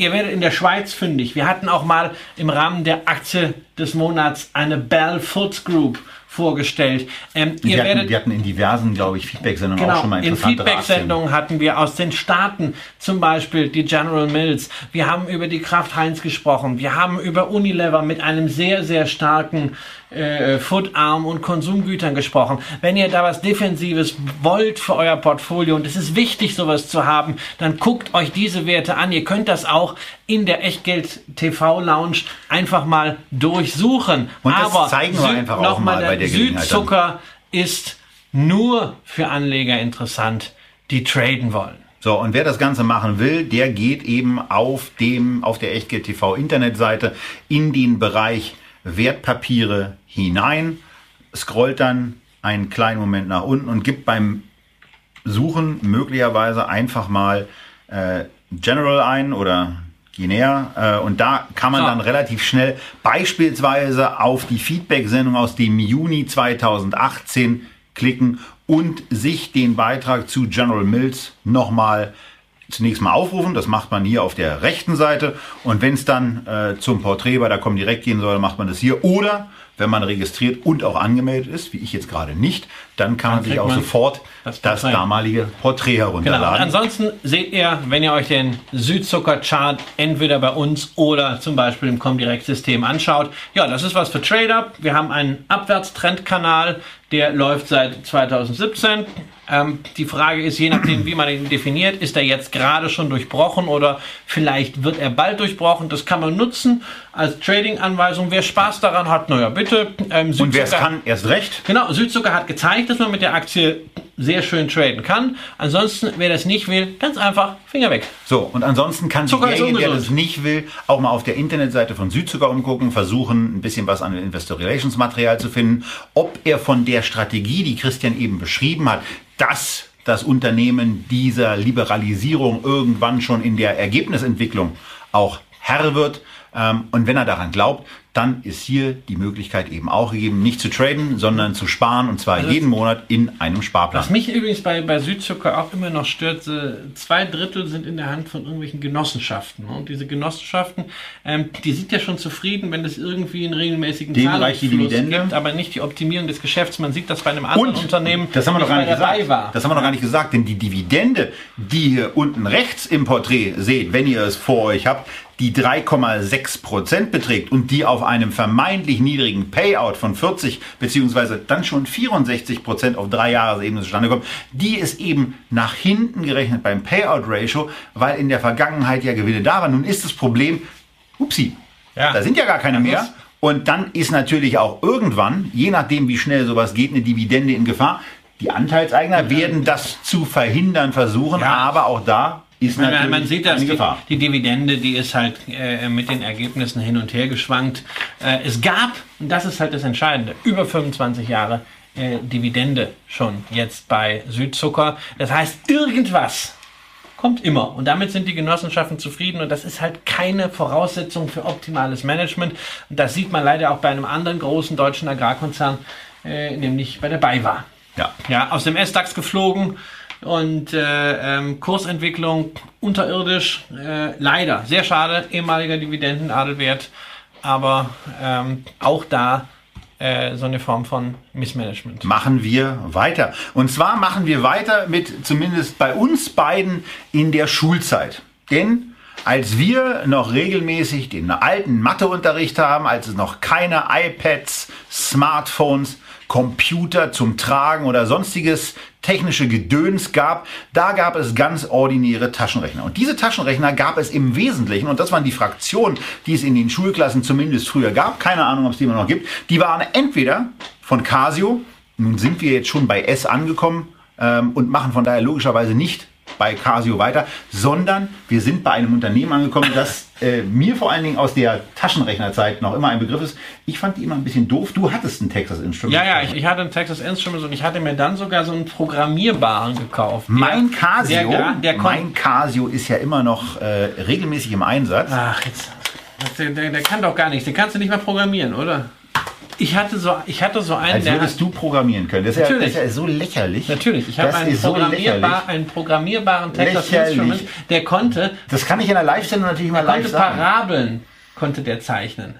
Ihr werdet in der Schweiz fündig. Wir hatten auch mal im Rahmen der Aktie des Monats eine Bell Foods Group vorgestellt. Ähm, wir, hatten, wir, hatten, in diversen, glaube ich, Feedback-Sendungen genau, auch schon mal In Feedback-Sendungen hatten wir aus den Staaten zum Beispiel die General Mills. Wir haben über die Kraft Heinz gesprochen. Wir haben über Unilever mit einem sehr, sehr starken äh, Foodarm und Konsumgütern gesprochen. Wenn ihr da was Defensives wollt für euer Portfolio und es ist wichtig, sowas zu haben, dann guckt euch diese Werte an. Ihr könnt das auch in der Echtgeld TV Lounge einfach mal durchsuchen. Und das Aber zeigen wir Süd einfach auch mal bei der Südzucker ist nur für Anleger interessant, die traden wollen. So, und wer das Ganze machen will, der geht eben auf dem, auf der Echtgeld TV Internetseite in den Bereich Wertpapiere hinein, scrollt dann einen kleinen Moment nach unten und gibt beim Suchen möglicherweise einfach mal äh, General ein oder Guinea. Äh, und da kann man so. dann relativ schnell beispielsweise auf die Feedback-Sendung aus dem Juni 2018 klicken und sich den Beitrag zu General Mills nochmal zunächst mal aufrufen. Das macht man hier auf der rechten Seite. Und wenn es dann äh, zum Porträt bei der Comdirect gehen soll, macht man das hier. Oder wenn man registriert und auch angemeldet ist, wie ich jetzt gerade nicht, dann kann dann man sich auch sofort das, das damalige Porträt herunterladen. Genau. Und ansonsten seht ihr, wenn ihr euch den Südzucker-Chart entweder bei uns oder zum Beispiel im Comdirect-System anschaut, ja, das ist was für Trader. Wir haben einen Abwärtstrendkanal, der läuft seit 2017. Ähm, die Frage ist, je nachdem, wie man ihn definiert, ist er jetzt gerade schon durchbrochen oder vielleicht wird er bald durchbrochen. Das kann man nutzen als Trading-Anweisung. Wer Spaß daran hat, naja, bitte. Ähm, Und wer es kann, erst recht. Genau, Südzucker hat gezeigt, dass man mit der Aktie sehr schön traden kann. Ansonsten, wer das nicht will, ganz einfach, Finger weg. So, und ansonsten kann sich derjenige, der das nicht will, auch mal auf der Internetseite von Südzucker umgucken, versuchen, ein bisschen was an Investor Relations Material zu finden, ob er von der Strategie, die Christian eben beschrieben hat, dass das Unternehmen dieser Liberalisierung irgendwann schon in der Ergebnisentwicklung auch Herr wird. Ähm, und wenn er daran glaubt, dann ist hier die Möglichkeit eben auch gegeben, nicht zu traden, sondern zu sparen und zwar also jeden Monat in einem Sparplan. Was mich übrigens bei, bei Südzucker auch immer noch stört, zwei Drittel sind in der Hand von irgendwelchen Genossenschaften. Und diese Genossenschaften, ähm, die sind ja schon zufrieden, wenn es irgendwie einen regelmäßigen Dem Zahlungsfluss gibt, aber nicht die Optimierung des Geschäfts. Man sieht das bei einem anderen und, Unternehmen, das haben wir noch gar nicht gesagt. War. Das haben wir noch gar nicht gesagt, denn die Dividende, die ihr unten rechts im Porträt seht, wenn ihr es vor euch habt, die 3,6 Prozent beträgt und die auf einem vermeintlich niedrigen Payout von 40 beziehungsweise dann schon 64 Prozent auf drei Jahresebene zustande kommt, die ist eben nach hinten gerechnet beim Payout Ratio, weil in der Vergangenheit ja Gewinne da waren. Nun ist das Problem, upsi, ja. da sind ja gar keine mehr. Und dann ist natürlich auch irgendwann, je nachdem wie schnell sowas geht, eine Dividende in Gefahr. Die Anteilseigner werden das zu verhindern versuchen, ja. aber auch da ist natürlich man, man sieht das, die, die, Dividende, die ist halt äh, mit den Ergebnissen hin und her geschwankt. Äh, es gab, und das ist halt das Entscheidende, über 25 Jahre äh, Dividende schon jetzt bei Südzucker. Das heißt, irgendwas kommt immer. Und damit sind die Genossenschaften zufrieden. Und das ist halt keine Voraussetzung für optimales Management. Und das sieht man leider auch bei einem anderen großen deutschen Agrarkonzern, äh, nämlich bei der BayWa. Ja. ja, aus dem S-DAX geflogen und äh, ähm, Kursentwicklung unterirdisch. Äh, leider, sehr schade, ehemaliger Dividendenadelwert, aber ähm, auch da äh, so eine Form von Missmanagement. Machen wir weiter. Und zwar machen wir weiter mit zumindest bei uns beiden in der Schulzeit. Denn als wir noch regelmäßig den alten Matheunterricht haben, als es noch keine iPads, Smartphones, Computer zum Tragen oder sonstiges technische Gedöns gab, da gab es ganz ordinäre Taschenrechner. Und diese Taschenrechner gab es im Wesentlichen, und das waren die Fraktionen, die es in den Schulklassen zumindest früher gab, keine Ahnung, ob es die immer noch gibt, die waren entweder von Casio, nun sind wir jetzt schon bei S angekommen ähm, und machen von daher logischerweise nicht bei Casio weiter, sondern wir sind bei einem Unternehmen angekommen, das äh, mir vor allen Dingen aus der Taschenrechnerzeit noch immer ein Begriff ist. Ich fand die immer ein bisschen doof. Du hattest einen Texas Instruments. Ja, ja, ich, ich hatte einen Texas Instruments und ich hatte mir dann sogar so einen programmierbaren gekauft. Mein Casio, der, der mein Casio ist ja immer noch äh, regelmäßig im Einsatz. Ach, jetzt, der, der, der kann doch gar nichts. Den kannst du nicht mehr programmieren, oder? Ich hatte so, ich hatte so einen. Als würdest du programmieren können. Das ist, ja, das ist ja so lächerlich. Natürlich. Ich habe einen, programmierbar, so einen programmierbaren Texas Instrument, der konnte. Das kann ich in der Live-Sendung natürlich mal live sagen. Parabeln konnte der zeichnen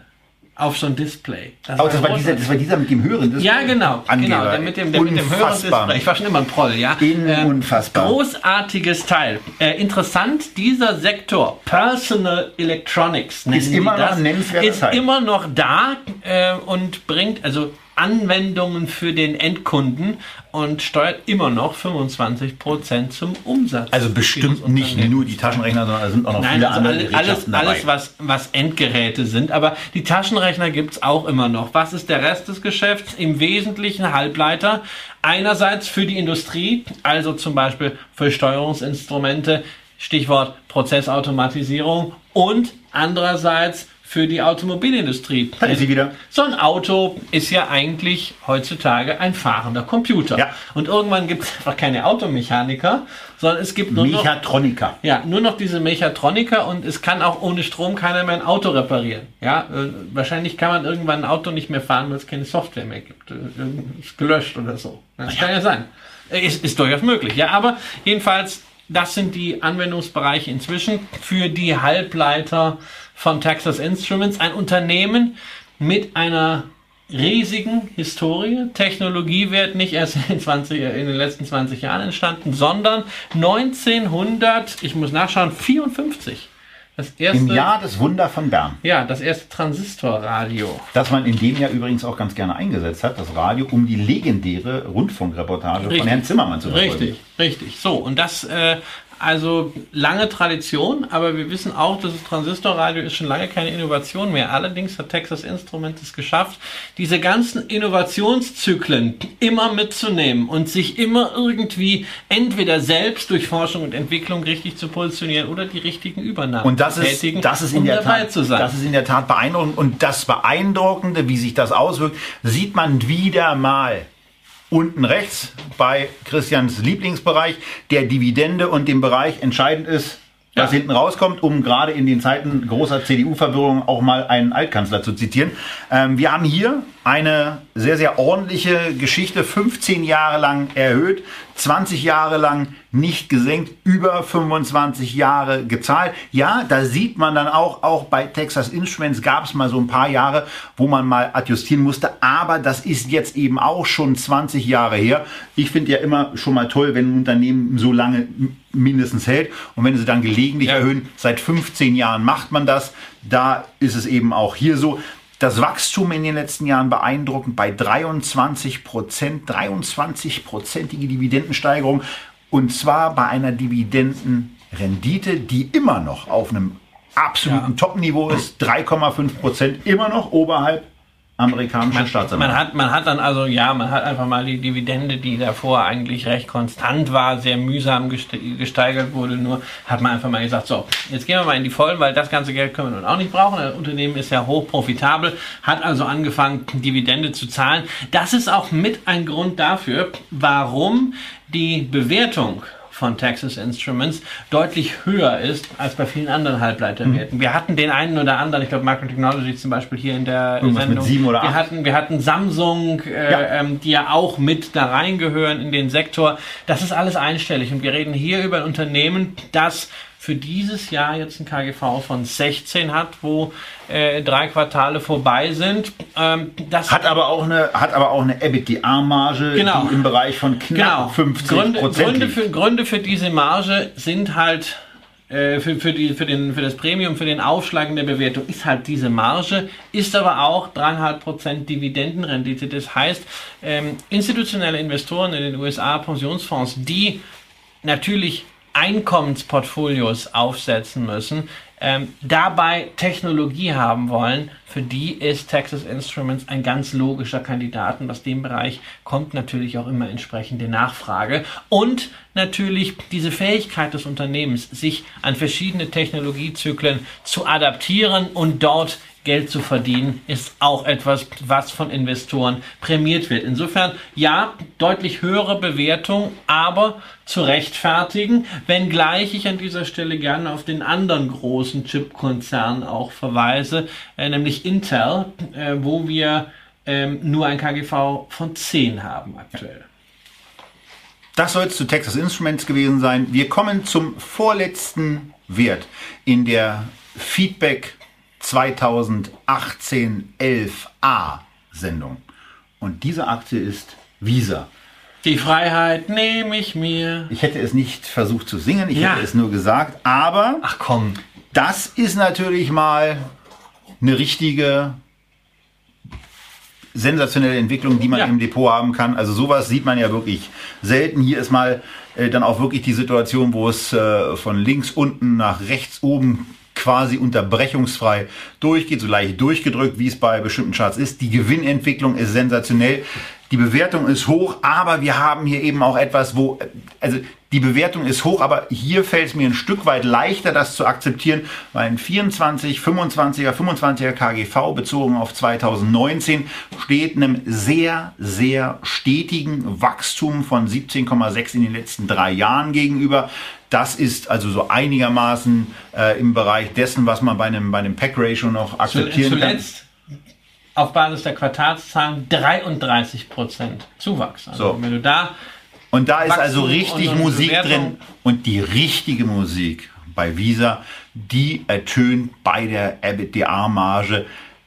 auf so ein Display. Das, war, das, war dieser, das war dieser mit dem höheren Display? Ja, genau. Angeber. genau der mit dem, der mit dem höheren Display. Ich war schon immer ein Proll, ja. Ähm, unfassbar. Großartiges Teil. Äh, interessant, dieser Sektor Personal Electronics ist immer das, noch ist immer noch da äh, und bringt, also Anwendungen für den Endkunden und steuert immer noch 25% zum Umsatz. Also bestimmt nicht nur die Taschenrechner, sondern es sind auch noch Nein, viele also andere alles, dabei. alles was, was Endgeräte sind. Aber die Taschenrechner gibt es auch immer noch. Was ist der Rest des Geschäfts? Im Wesentlichen Halbleiter. Einerseits für die Industrie, also zum Beispiel für Steuerungsinstrumente, Stichwort Prozessautomatisierung und andererseits für die Automobilindustrie. Da ist sie wieder. So ein Auto ist ja eigentlich heutzutage ein fahrender Computer. Ja. Und irgendwann gibt es einfach keine Automechaniker, sondern es gibt nur Mechatroniker. noch ja nur noch diese Mechatroniker und es kann auch ohne Strom keiner mehr ein Auto reparieren. Ja, äh, wahrscheinlich kann man irgendwann ein Auto nicht mehr fahren, weil es keine Software mehr gibt. Äh, ist gelöscht oder so. Das ja. kann ja sein. Äh, ist, ist durchaus möglich. Ja, aber jedenfalls das sind die Anwendungsbereiche inzwischen für die Halbleiter von Texas Instruments, ein Unternehmen mit einer riesigen Historie. Technologie wird nicht erst in den, 20, in den letzten 20 Jahren entstanden, sondern 1900, ich muss nachschauen, 54. Das erste, Im Jahr des Wunder von Bern. Ja, das erste Transistorradio. Das man in dem Jahr übrigens auch ganz gerne eingesetzt hat, das Radio, um die legendäre Rundfunkreportage richtig. von Herrn Zimmermann zu verfolgen. Richtig, richtig. So, und das äh, also lange Tradition, aber wir wissen auch, dass das Transistorradio ist schon lange keine Innovation mehr. Allerdings hat Texas Instruments es geschafft, diese ganzen Innovationszyklen immer mitzunehmen und sich immer irgendwie entweder selbst durch Forschung und Entwicklung richtig zu positionieren oder die richtigen Übernahmen und das zu tätigen, ist, das ist in um der Tat. Das ist in der Tat beeindruckend und das Beeindruckende, wie sich das auswirkt, sieht man wieder mal unten rechts bei Christians Lieblingsbereich der Dividende und dem Bereich entscheidend ist, was hinten rauskommt, um gerade in den Zeiten großer CDU-Verwirrung auch mal einen Altkanzler zu zitieren. Ähm, wir haben hier eine sehr, sehr ordentliche Geschichte, 15 Jahre lang erhöht, 20 Jahre lang nicht gesenkt, über 25 Jahre gezahlt. Ja, da sieht man dann auch, auch bei Texas Instruments gab es mal so ein paar Jahre, wo man mal adjustieren musste, aber das ist jetzt eben auch schon 20 Jahre her. Ich finde ja immer schon mal toll, wenn ein Unternehmen so lange mindestens hält und wenn sie dann gelegentlich ja. erhöhen, seit 15 Jahren macht man das. Da ist es eben auch hier so. Das Wachstum in den letzten Jahren beeindruckend bei 23 Prozent, 23-prozentige Dividendensteigerung und zwar bei einer Dividendenrendite, die immer noch auf einem absoluten ja. Top-Niveau ist, 3,5 Prozent, immer noch oberhalb amerikanischen Staatsanwalt. Man hat, man hat dann also, ja, man hat einfach mal die Dividende, die davor eigentlich recht konstant war, sehr mühsam gesteigert wurde, nur hat man einfach mal gesagt, so, jetzt gehen wir mal in die Vollen, weil das ganze Geld können wir nun auch nicht brauchen. Das Unternehmen ist ja hoch profitabel, hat also angefangen, Dividende zu zahlen. Das ist auch mit ein Grund dafür, warum die Bewertung von Texas Instruments deutlich höher ist als bei vielen anderen Halbleiterwerten. Mhm. Wir hatten den einen oder anderen, ich glaube Micro Technology zum Beispiel hier in der Irgendwas Sendung. Mit sieben oder wir hatten, wir hatten Samsung, äh, ja. ähm, die ja auch mit da reingehören in den Sektor. Das ist alles einstellig und wir reden hier über ein Unternehmen, das für dieses Jahr jetzt ein KGV von 16 hat, wo äh, drei Quartale vorbei sind. Ähm, das hat aber auch eine hat aber auch eine EBITDA-Marge, genau. die im Bereich von knapp genau. 50 Gründe, Gründe für, Gründe für diese Marge sind halt äh, für, für, die, für, den, für das Premium, für den Aufschlag in der Bewertung ist halt diese Marge, ist aber auch 3,5% Dividendenrendite. Das heißt, ähm, institutionelle Investoren in den USA, Pensionsfonds, die natürlich Einkommensportfolios aufsetzen müssen, ähm, dabei Technologie haben wollen, für die ist Texas Instruments ein ganz logischer Kandidat. Und aus dem Bereich kommt natürlich auch immer entsprechende Nachfrage. Und natürlich diese Fähigkeit des Unternehmens, sich an verschiedene Technologiezyklen zu adaptieren und dort Geld zu verdienen, ist auch etwas, was von Investoren prämiert wird. Insofern, ja, deutlich höhere Bewertung, aber zu rechtfertigen, wenngleich ich an dieser Stelle gerne auf den anderen großen Chip-Konzern auch verweise, äh, nämlich Intel, äh, wo wir ähm, nur ein KGV von 10 haben aktuell. Das soll es zu Texas Instruments gewesen sein. Wir kommen zum vorletzten Wert in der Feedback 2018 11a Sendung. Und diese Aktie ist Visa. Die Freiheit nehme ich mir. Ich hätte es nicht versucht zu singen, ich ja. hätte es nur gesagt, aber Ach komm. Das ist natürlich mal eine richtige sensationelle Entwicklung, die man ja. im Depot haben kann. Also sowas sieht man ja wirklich selten. Hier ist mal äh, dann auch wirklich die Situation, wo es äh, von links unten nach rechts oben quasi unterbrechungsfrei durchgeht, so leicht durchgedrückt, wie es bei bestimmten Charts ist. Die Gewinnentwicklung ist sensationell. Die Bewertung ist hoch, aber wir haben hier eben auch etwas, wo, also die Bewertung ist hoch, aber hier fällt es mir ein Stück weit leichter, das zu akzeptieren, weil ein 24, 25er, 25er KGV bezogen auf 2019 steht einem sehr, sehr stetigen Wachstum von 17,6 in den letzten drei Jahren gegenüber. Das ist also so einigermaßen äh, im Bereich dessen, was man bei einem, bei einem Pack-Ratio noch akzeptieren Zuletzt kann. auf Basis der Quartalszahlen 33 Prozent Zuwachs. Also so. wenn du da und da ist also richtig Musik drin und die richtige Musik bei Visa, die ertönt bei der EBITDA-Marge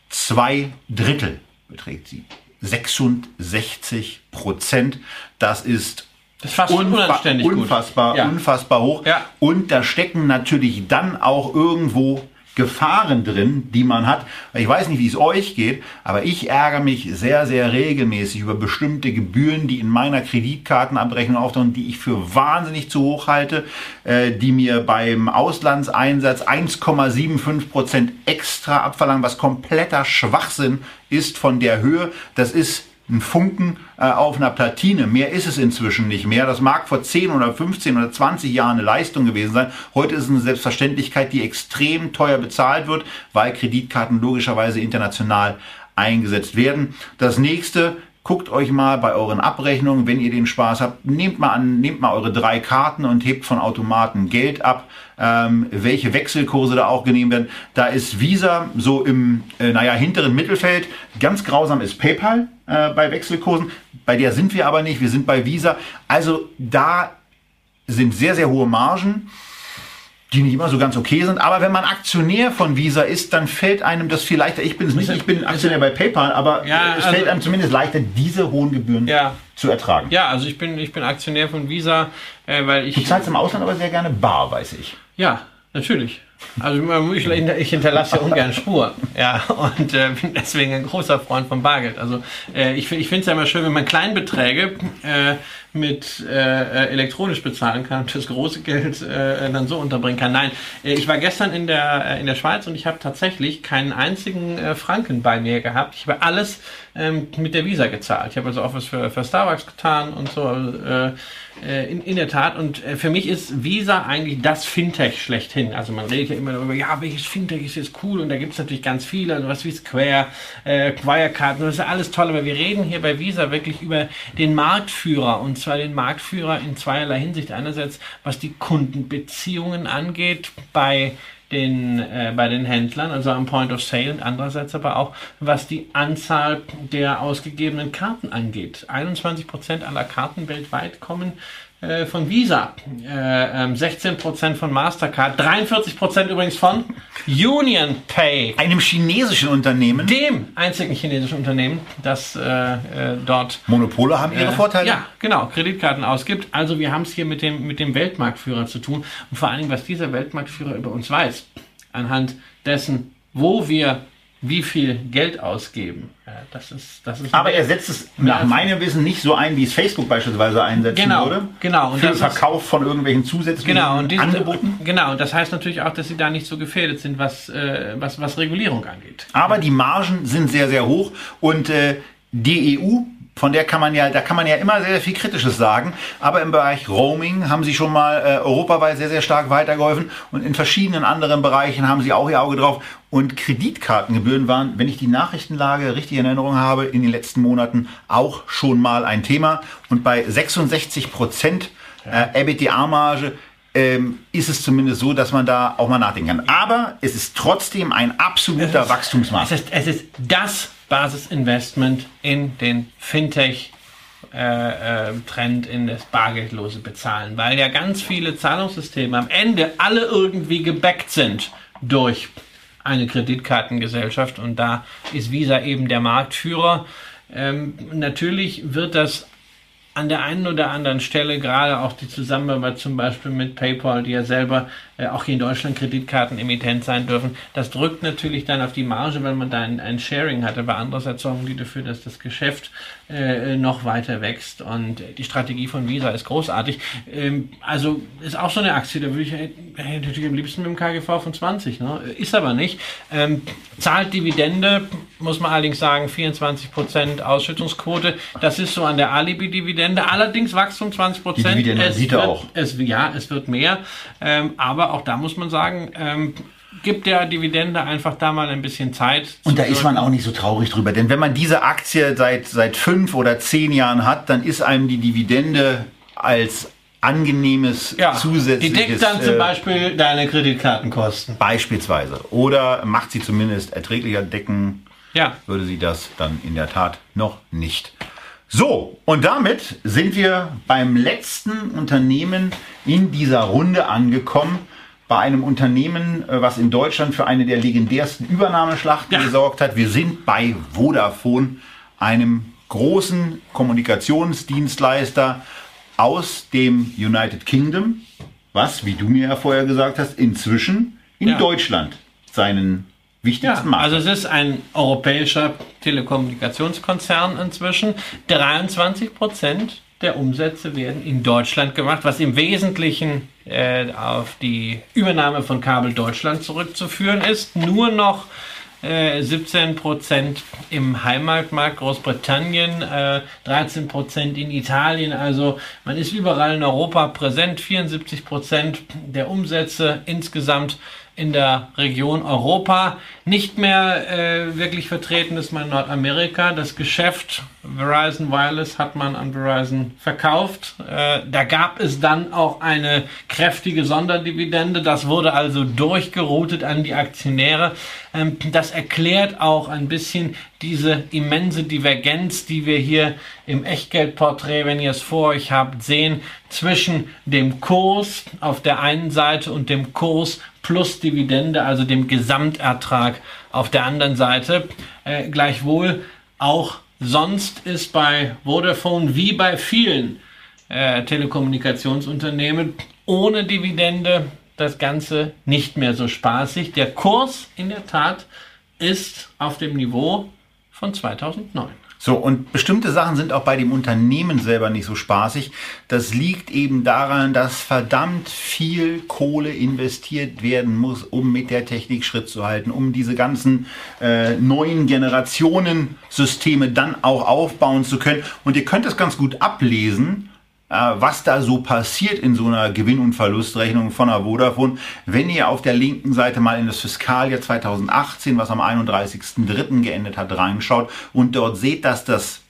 zwei Drittel beträgt sie. 66 Prozent. Das ist das ist fast unfa unfassbar, ja. unfassbar hoch. Ja. Und da stecken natürlich dann auch irgendwo Gefahren drin, die man hat. Ich weiß nicht, wie es euch geht, aber ich ärgere mich sehr, sehr regelmäßig über bestimmte Gebühren, die in meiner Kreditkartenabrechnung auftauchen, die ich für wahnsinnig zu hoch halte, äh, die mir beim Auslandseinsatz 1,75 Prozent extra abverlangen, was kompletter Schwachsinn ist von der Höhe. Das ist ein Funken äh, auf einer Platine. Mehr ist es inzwischen nicht mehr. Das mag vor 10 oder 15 oder 20 Jahren eine Leistung gewesen sein. Heute ist es eine Selbstverständlichkeit, die extrem teuer bezahlt wird, weil Kreditkarten logischerweise international eingesetzt werden. Das nächste, guckt euch mal bei euren Abrechnungen, wenn ihr den Spaß habt, nehmt mal an, nehmt mal eure drei Karten und hebt von Automaten Geld ab, ähm, welche Wechselkurse da auch genehm werden. Da ist Visa so im, äh, naja, hinteren Mittelfeld. Ganz grausam ist PayPal äh, bei Wechselkursen. Bei der sind wir aber nicht. Wir sind bei Visa. Also da sind sehr, sehr hohe Margen die nicht immer so ganz okay sind. Aber wenn man Aktionär von Visa ist, dann fällt einem das viel leichter. Ich bin es nicht, ich bin Aktionär bei PayPal, aber ja, es also, fällt einem zumindest leichter, diese hohen Gebühren ja. zu ertragen. Ja, also ich bin, ich bin Aktionär von Visa, äh, weil ich. Du zahlst im Ausland aber sehr gerne bar, weiß ich. Ja, natürlich. Also ich, hinterlasse ja ungern Spur. Ja, und äh, bin deswegen ein großer Freund von Bargeld. Also äh, ich, ich finde es ja immer schön, wenn man Kleinbeträge äh, mit äh, elektronisch bezahlen kann und das große Geld äh, dann so unterbringen kann. Nein, äh, ich war gestern in der, in der Schweiz und ich habe tatsächlich keinen einzigen Franken bei mir gehabt. Ich habe alles ähm, mit der Visa gezahlt. Ich habe also auch was für, für Starbucks getan und so. Äh, äh, in, in der Tat. Und äh, für mich ist Visa eigentlich das Fintech schlechthin. Also man redet ja immer darüber, ja, welches Fintech ist jetzt cool? Und da gibt es natürlich ganz viele, also was wie Square, äh, Wirecard, das ist ja alles toll. Aber wir reden hier bei Visa wirklich über den Marktführer. Und zwar den Marktführer in zweierlei Hinsicht. Einerseits, was die Kundenbeziehungen angeht, bei den, äh, bei den Händlern, also am Point of Sale und andererseits aber auch, was die Anzahl der ausgegebenen Karten angeht. 21% aller Karten weltweit kommen äh, von Visa, äh, 16% ähm, von Mastercard, 43% übrigens von Union Pay. Einem chinesischen Unternehmen. Dem einzigen chinesischen Unternehmen, das äh, äh dort... Monopole haben ihre äh, Vorteile. Ja, genau, Kreditkarten ausgibt. Also wir haben es hier mit dem, mit dem Weltmarktführer zu tun. Und vor allen Dingen, was dieser Weltmarktführer über uns weiß, anhand dessen, wo wir wie viel Geld ausgeben. Das ist, das ist Aber er setzt es nach meinem Wissen nicht so ein, wie es Facebook beispielsweise einsetzen genau, würde. Genau. Und Für den Verkauf von irgendwelchen zusätzlichen genau, und diesen, Angeboten. Genau, und das heißt natürlich auch, dass sie da nicht so gefährdet sind, was, äh, was, was Regulierung angeht. Aber die Margen sind sehr, sehr hoch und äh, die EU von der kann man ja, da kann man ja immer sehr, viel Kritisches sagen. Aber im Bereich Roaming haben sie schon mal äh, europaweit sehr, sehr stark weitergeholfen und in verschiedenen anderen Bereichen haben sie auch ihr Auge drauf. Und Kreditkartengebühren waren, wenn ich die Nachrichtenlage richtig in Erinnerung habe, in den letzten Monaten auch schon mal ein Thema. Und bei 66 Prozent äh, EBITDA-Marge ähm, ist es zumindest so, dass man da auch mal nachdenken kann. Aber es ist trotzdem ein absoluter Wachstumsmarkt. Es ist, es ist das Basisinvestment in den Fintech äh, äh, Trend in das bargeldlose Bezahlen, weil ja ganz viele Zahlungssysteme am Ende alle irgendwie gebackt sind durch eine Kreditkartengesellschaft und da ist Visa eben der Marktführer. Ähm, natürlich wird das an der einen oder anderen Stelle, gerade auch die Zusammenarbeit zum Beispiel mit PayPal, die ja selber äh, auch hier in Deutschland Kreditkartenemittent sein dürfen, das drückt natürlich dann auf die Marge, weil man da ein, ein Sharing hat, aber andererseits sorgen die dafür, dass das Geschäft äh, noch weiter wächst und die Strategie von Visa ist großartig. Ähm, also ist auch so eine Aktie, da würde ich natürlich am liebsten mit dem KGV von 20, ne? ist aber nicht. Ähm, zahlt Dividende, muss man allerdings sagen, 24% Ausschüttungsquote, das ist so an der Alibi-Dividende, allerdings Wachstum 20%. Die Dividende es sieht er auch. Es, ja, es wird mehr, ähm, aber auch da muss man sagen, ähm, gibt der Dividende einfach da mal ein bisschen Zeit. Und da ist man auch nicht so traurig drüber, denn wenn man diese Aktie seit, seit fünf oder zehn Jahren hat, dann ist einem die Dividende als angenehmes ja, zusätzliches... Die deckt dann zum äh, Beispiel deine Kreditkartenkosten. Beispielsweise. Oder macht sie zumindest erträglicher decken, ja. würde sie das dann in der Tat noch nicht. So, und damit sind wir beim letzten Unternehmen in dieser Runde angekommen bei einem Unternehmen, äh, was in Deutschland für eine der legendärsten Übernahmeschlachten ja. gesorgt hat. Wir sind bei Vodafone, einem großen Kommunikationsdienstleister aus dem United Kingdom, was, wie du mir ja vorher gesagt hast, inzwischen in ja. Deutschland seinen wichtigsten ja, Markt. Also es ist ein europäischer Telekommunikationskonzern inzwischen. 23 Prozent der Umsätze werden in Deutschland gemacht, was im Wesentlichen äh, auf die Übernahme von Kabel Deutschland zurückzuführen ist. Nur noch äh, 17 Prozent im Heimatmarkt Großbritannien, äh, 13 Prozent in Italien. Also man ist überall in Europa präsent. 74 Prozent der Umsätze insgesamt in der Region Europa. Nicht mehr äh, wirklich vertreten ist man in Nordamerika. Das Geschäft Verizon Wireless hat man an Verizon verkauft. Äh, da gab es dann auch eine kräftige Sonderdividende. Das wurde also durchgeroutet an die Aktionäre. Ähm, das erklärt auch ein bisschen diese immense Divergenz, die wir hier im Echtgeldporträt, wenn ihr es vor euch habt, sehen zwischen dem Kurs auf der einen Seite und dem Kurs plus Dividende, also dem Gesamtertrag auf der anderen Seite. Äh, gleichwohl auch sonst ist bei Vodafone wie bei vielen äh, Telekommunikationsunternehmen ohne Dividende das Ganze nicht mehr so spaßig. Der Kurs in der Tat ist auf dem Niveau von 2009. So, und bestimmte Sachen sind auch bei dem Unternehmen selber nicht so spaßig. Das liegt eben daran, dass verdammt viel Kohle investiert werden muss, um mit der Technik Schritt zu halten, um diese ganzen äh, neuen Generationen Systeme dann auch aufbauen zu können. Und ihr könnt es ganz gut ablesen was da so passiert in so einer Gewinn- und Verlustrechnung von der Vodafone. Wenn ihr auf der linken Seite mal in das Fiskaljahr 2018, was am 31.03. geendet hat, reinschaut und dort seht, dass das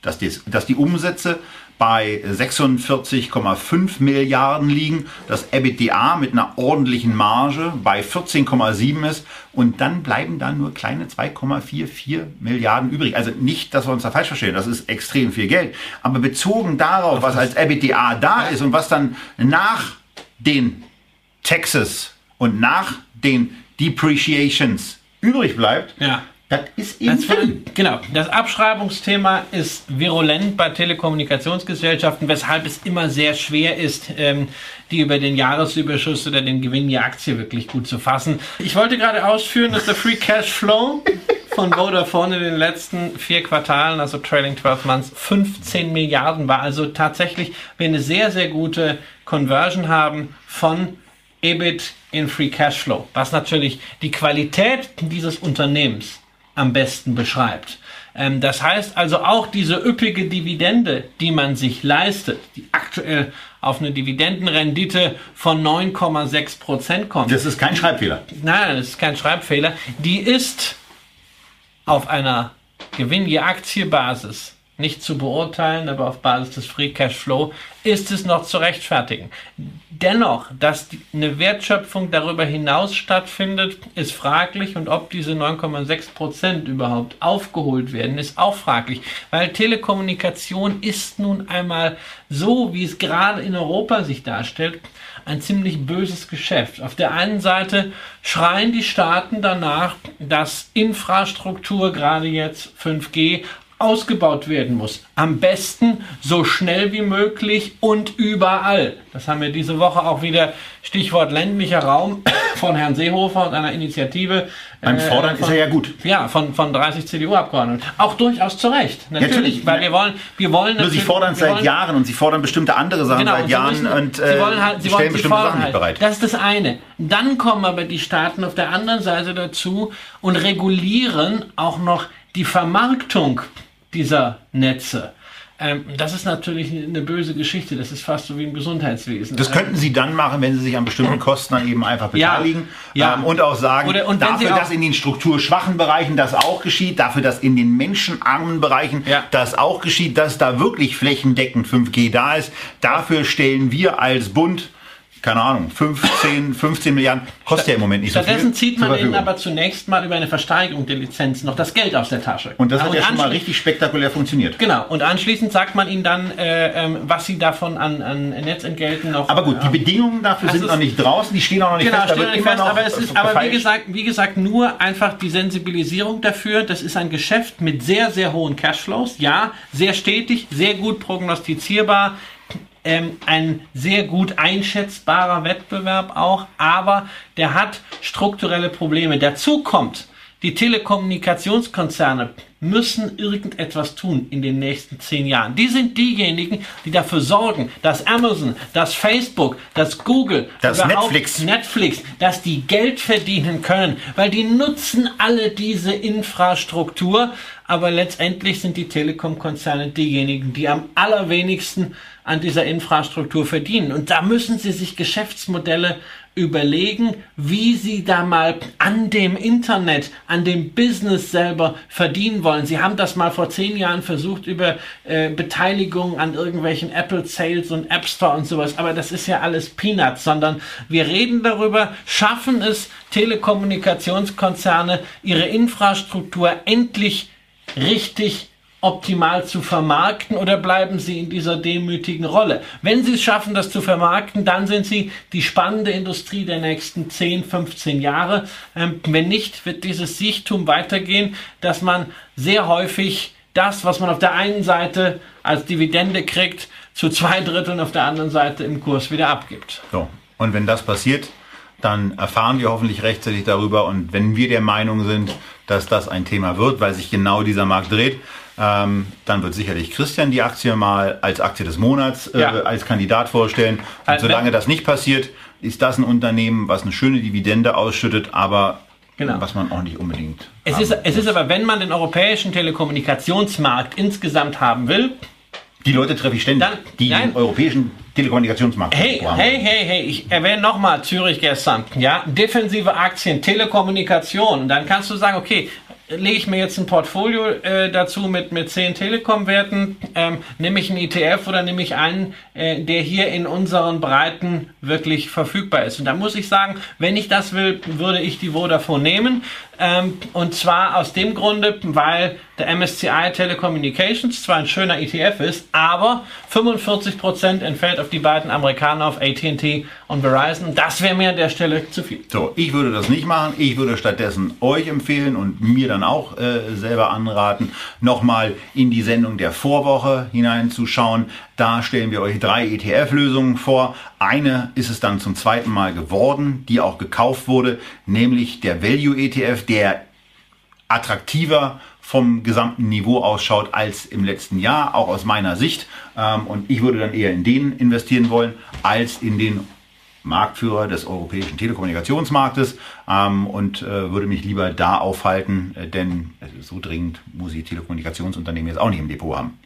dass die, dass die Umsätze bei 46,5 Milliarden liegen, das EBITDA mit einer ordentlichen Marge bei 14,7 ist und dann bleiben da nur kleine 2,44 Milliarden übrig. Also nicht, dass wir uns da falsch verstehen, das ist extrem viel Geld, aber bezogen darauf, was als EBITDA da ist und was dann nach den Taxes und nach den Depreciations übrig bleibt, ja Das ist eben das drin. Genau. Das Abschreibungsthema ist virulent bei Telekommunikationsgesellschaften, weshalb es immer sehr schwer ist, ähm, die über den Jahresüberschuss oder den Gewinn der Aktie wirklich gut zu fassen. Ich wollte gerade ausführen, dass der Free Cash Flow von Vodafone in den letzten vier Quartalen, also Trailing 12 Months, 15 Milliarden war. Also tatsächlich wir eine sehr, sehr gute Conversion haben von EBIT in Free Cashflow, was natürlich die Qualität dieses Unternehmens am besten beschreibt. Ähm, das heißt also auch diese üppige Dividende, die man sich leistet, die aktuell auf eine Dividendenrendite von 9,6 Prozent kommt. Das ist kein Schreibfehler. Nein, das ist kein Schreibfehler. Die ist auf einer Gewinn je Aktie-Basis nicht zu beurteilen, aber auf Basis des Free Cash Flow ist es noch zu rechtfertigen. Dennoch, dass eine Wertschöpfung darüber hinaus stattfindet, ist fraglich und ob diese 9,6 Prozent überhaupt aufgeholt werden, ist auch fraglich, weil Telekommunikation ist nun einmal so, wie es gerade in Europa sich darstellt, ein ziemlich böses Geschäft. Auf der einen Seite schreien die Staaten danach, dass Infrastruktur, gerade jetzt 5G, ausgebaut werden muss. Am besten so schnell wie möglich und überall. Das haben wir diese Woche auch wieder, Stichwort ländlicher Raum (coughs) von Herrn Seehofer und einer Initiative. Beim äh, Fordern von, ist er ja gut. Ja, von, von 30 CDU-Abgeordneten. Auch durchaus zu Recht. Natürlich, natürlich. weil wir wollen, wir wollen Nur sie fordern es seit wollen, Jahren und sie fordern bestimmte andere Sachen genau, seit Jahren müssen, und äh, sie wollen halt, sie stellen wollen, bestimmte Sachen nicht bereit. Das ist das eine. Dann kommen aber die Staaten auf der anderen Seite dazu und regulieren auch noch die Vermarktung dieser Netze. Ähm, das ist natürlich eine böse Geschichte. Das ist fast so wie im Gesundheitswesen. Das könnten Sie dann machen, wenn Sie sich an bestimmten Kosten dann eben einfach beteiligen ja, ja. Ähm, und auch sagen, Oder, und dafür, dass in den strukturschwachen Bereichen das auch geschieht, dafür, dass in den menschenarmen Bereichen ja. das auch geschieht, dass da wirklich flächendeckend 5G da ist, dafür stellen wir als Bund keine Ahnung, 15, 15 Milliarden, kostet ja im Moment nicht so viel. Stattdessen zieht man ihnen aber zunächst mal über eine Versteigerung der Lizenzen noch das Geld aus der Tasche. Und das hat ja schon mal richtig spektakulär funktioniert. Genau, und anschließend sagt man ihnen dann, äh, ähm, was sie davon an, an Netzentgelten noch... Aber gut, die Bedingungen dafür sind noch nicht draußen, die stehen auch noch nicht genau, fest. Stehen noch nicht fest aber es ist, aber wie gesagt, wie gesagt, nur einfach die Sensibilisierung dafür, das ist ein Geschäft mit sehr, sehr hohen Cashflows, ja, sehr stetig, sehr gut prognostizierbar, ähm, ein sehr gut einschätzbarer Wettbewerb auch, aber der hat strukturelle Probleme. Dazu kommt, die Telekommunikationskonzerne müssen irgendetwas tun in den nächsten zehn Jahren. Die sind diejenigen, die dafür sorgen, dass Amazon, dass Facebook, dass Google, dass Netflix. Netflix, dass die Geld verdienen können, weil die nutzen alle diese Infrastruktur, aber letztendlich sind die Telekom-Konzerne diejenigen, die am allerwenigsten an dieser Infrastruktur verdienen. Und da müssen sie sich Geschäftsmodelle überlegen, wie sie da mal an dem Internet, an dem Business selber verdienen wollen. Sie haben das mal vor zehn Jahren versucht über äh, Beteiligung an irgendwelchen Apple Sales und App Store und sowas, aber das ist ja alles Peanuts, sondern wir reden darüber, schaffen es Telekommunikationskonzerne, ihre Infrastruktur endlich richtig optimal zu vermarkten oder bleiben Sie in dieser demütigen Rolle? Wenn Sie es schaffen, das zu vermarkten, dann sind Sie die spannende Industrie der nächsten 10, 15 Jahre. Ähm, wenn nicht, wird dieses Siechtum weitergehen, dass man sehr häufig das, was man auf der einen Seite als Dividende kriegt, zu zwei Dritteln auf der anderen Seite im Kurs wieder abgibt. So. Und wenn das passiert, dann erfahren wir hoffentlich rechtzeitig darüber. Und wenn wir der Meinung sind, dass das ein Thema wird, weil sich genau dieser Markt dreht, ähm, dann wird sicherlich Christian die Aktie mal als Aktie des Monats äh, ja. als Kandidat vorstellen. Und also, solange das nicht passiert, ist das ein Unternehmen, was eine schöne Dividende ausschüttet, aber Genau. was man auch nicht unbedingt. Es ist, es ist aber, wenn man den europäischen Telekommunikationsmarkt insgesamt haben will. Die Leute treffe ich ständig, dann, die nein, den europäischen Telekommunikationsmarkt hey, haben. Hey, hey, hey, ich erwähne nochmal Zürich gestern. Ja, defensive Aktien, Telekommunikation. Dann kannst du sagen, okay, lege ich mir jetzt ein Portfolio äh, dazu mit, mit 10 Telekom-Werten, ähm, nehme ich einen ETF oder nehme ich einen, äh, der hier in unseren Breiten wirklich verfügbar ist. Und da muss ich sagen, wenn ich das will, würde ich die Vodafone nehmen. Ähm, und zwar aus dem Grunde, weil der MSCI Telecommunications zwar ein schöner ETF ist, aber 45% entfällt auf die beiden Amerikaner, auf AT&T und Verizon. Das wäre mir an der Stelle zu viel. So, ich würde das nicht machen. Ich würde stattdessen euch empfehlen und mir dann auch äh, selber anraten, nochmal in die Sendung der Vorwoche hineinzuschauen. Da stellen wir euch drei ETF-Lösungen vor. Eine ist es dann zum zweiten Mal geworden, die auch gekauft wurde, nämlich der Value ETF, der attraktiver vom gesamten Niveau ausschaut als im letzten Jahr, auch aus meiner Sicht. Ähm, und ich würde dann eher in den investieren wollen, als in den Marktführer des europäischen Telekommunikationsmarktes ähm, und äh, würde mich lieber da aufhalten, äh, denn so dringend muss ich Telekommunikationsunternehmen jetzt auch nicht im Depot haben.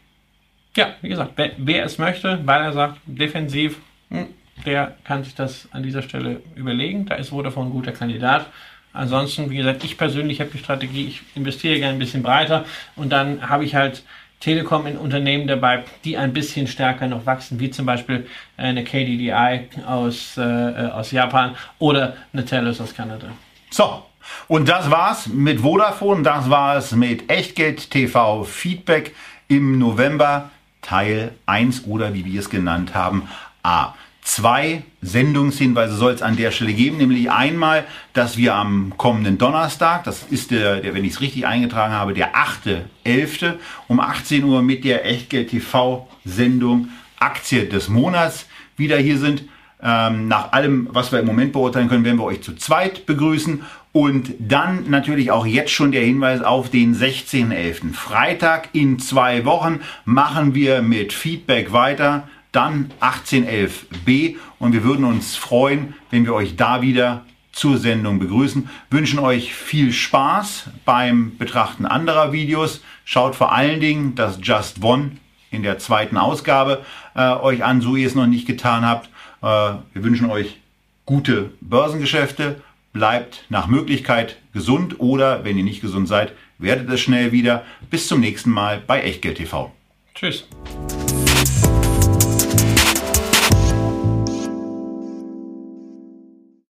Ja, wie gesagt, wer, wer es möchte, weil er sagt, defensiv, hm, der kann sich das an dieser Stelle überlegen. Da ist Vodafone ein guter Kandidat. Ansonsten, wie gesagt, ich persönlich habe die Strategie, ich investiere gerne ein bisschen breiter und dann habe ich halt Telekom in Unternehmen dabei, die ein bisschen stärker noch wachsen, wie zum Beispiel eine KDDI aus, äh, aus Japan oder eine Telus aus Kanada. So, und das war's mit Vodafone, das war es mit Echtgeld TV Feedback im November Teil 1 oder wie wir es genannt haben, A. Zwei Sendungshinweise soll es an der Stelle geben, nämlich einmal, dass wir am kommenden Donnerstag, das ist der, der wenn ich es richtig eingetragen habe, der 8.11. um 18 Uhr mit der Echtgeld TV Sendung Aktie des Monats wieder hier sind. Ähm, nach allem, was wir im Moment beurteilen können, werden wir euch zu zweit begrüßen. Und dann natürlich auch jetzt schon der Hinweis auf den 16.11. Freitag in zwei Wochen machen wir mit Feedback weiter dann 1811b und wir würden uns freuen, wenn wir euch da wieder zur Sendung begrüßen. Wünschen euch viel Spaß beim Betrachten anderer Videos. Schaut vor allen Dingen das Just One in der zweiten Ausgabe äh, euch an, so ihr es noch nicht getan habt. Äh, wir wünschen euch gute Börsengeschäfte. Bleibt nach Möglichkeit gesund oder wenn ihr nicht gesund seid, werdet es schnell wieder. Bis zum nächsten Mal bei Echtgeld TV. Tschüss.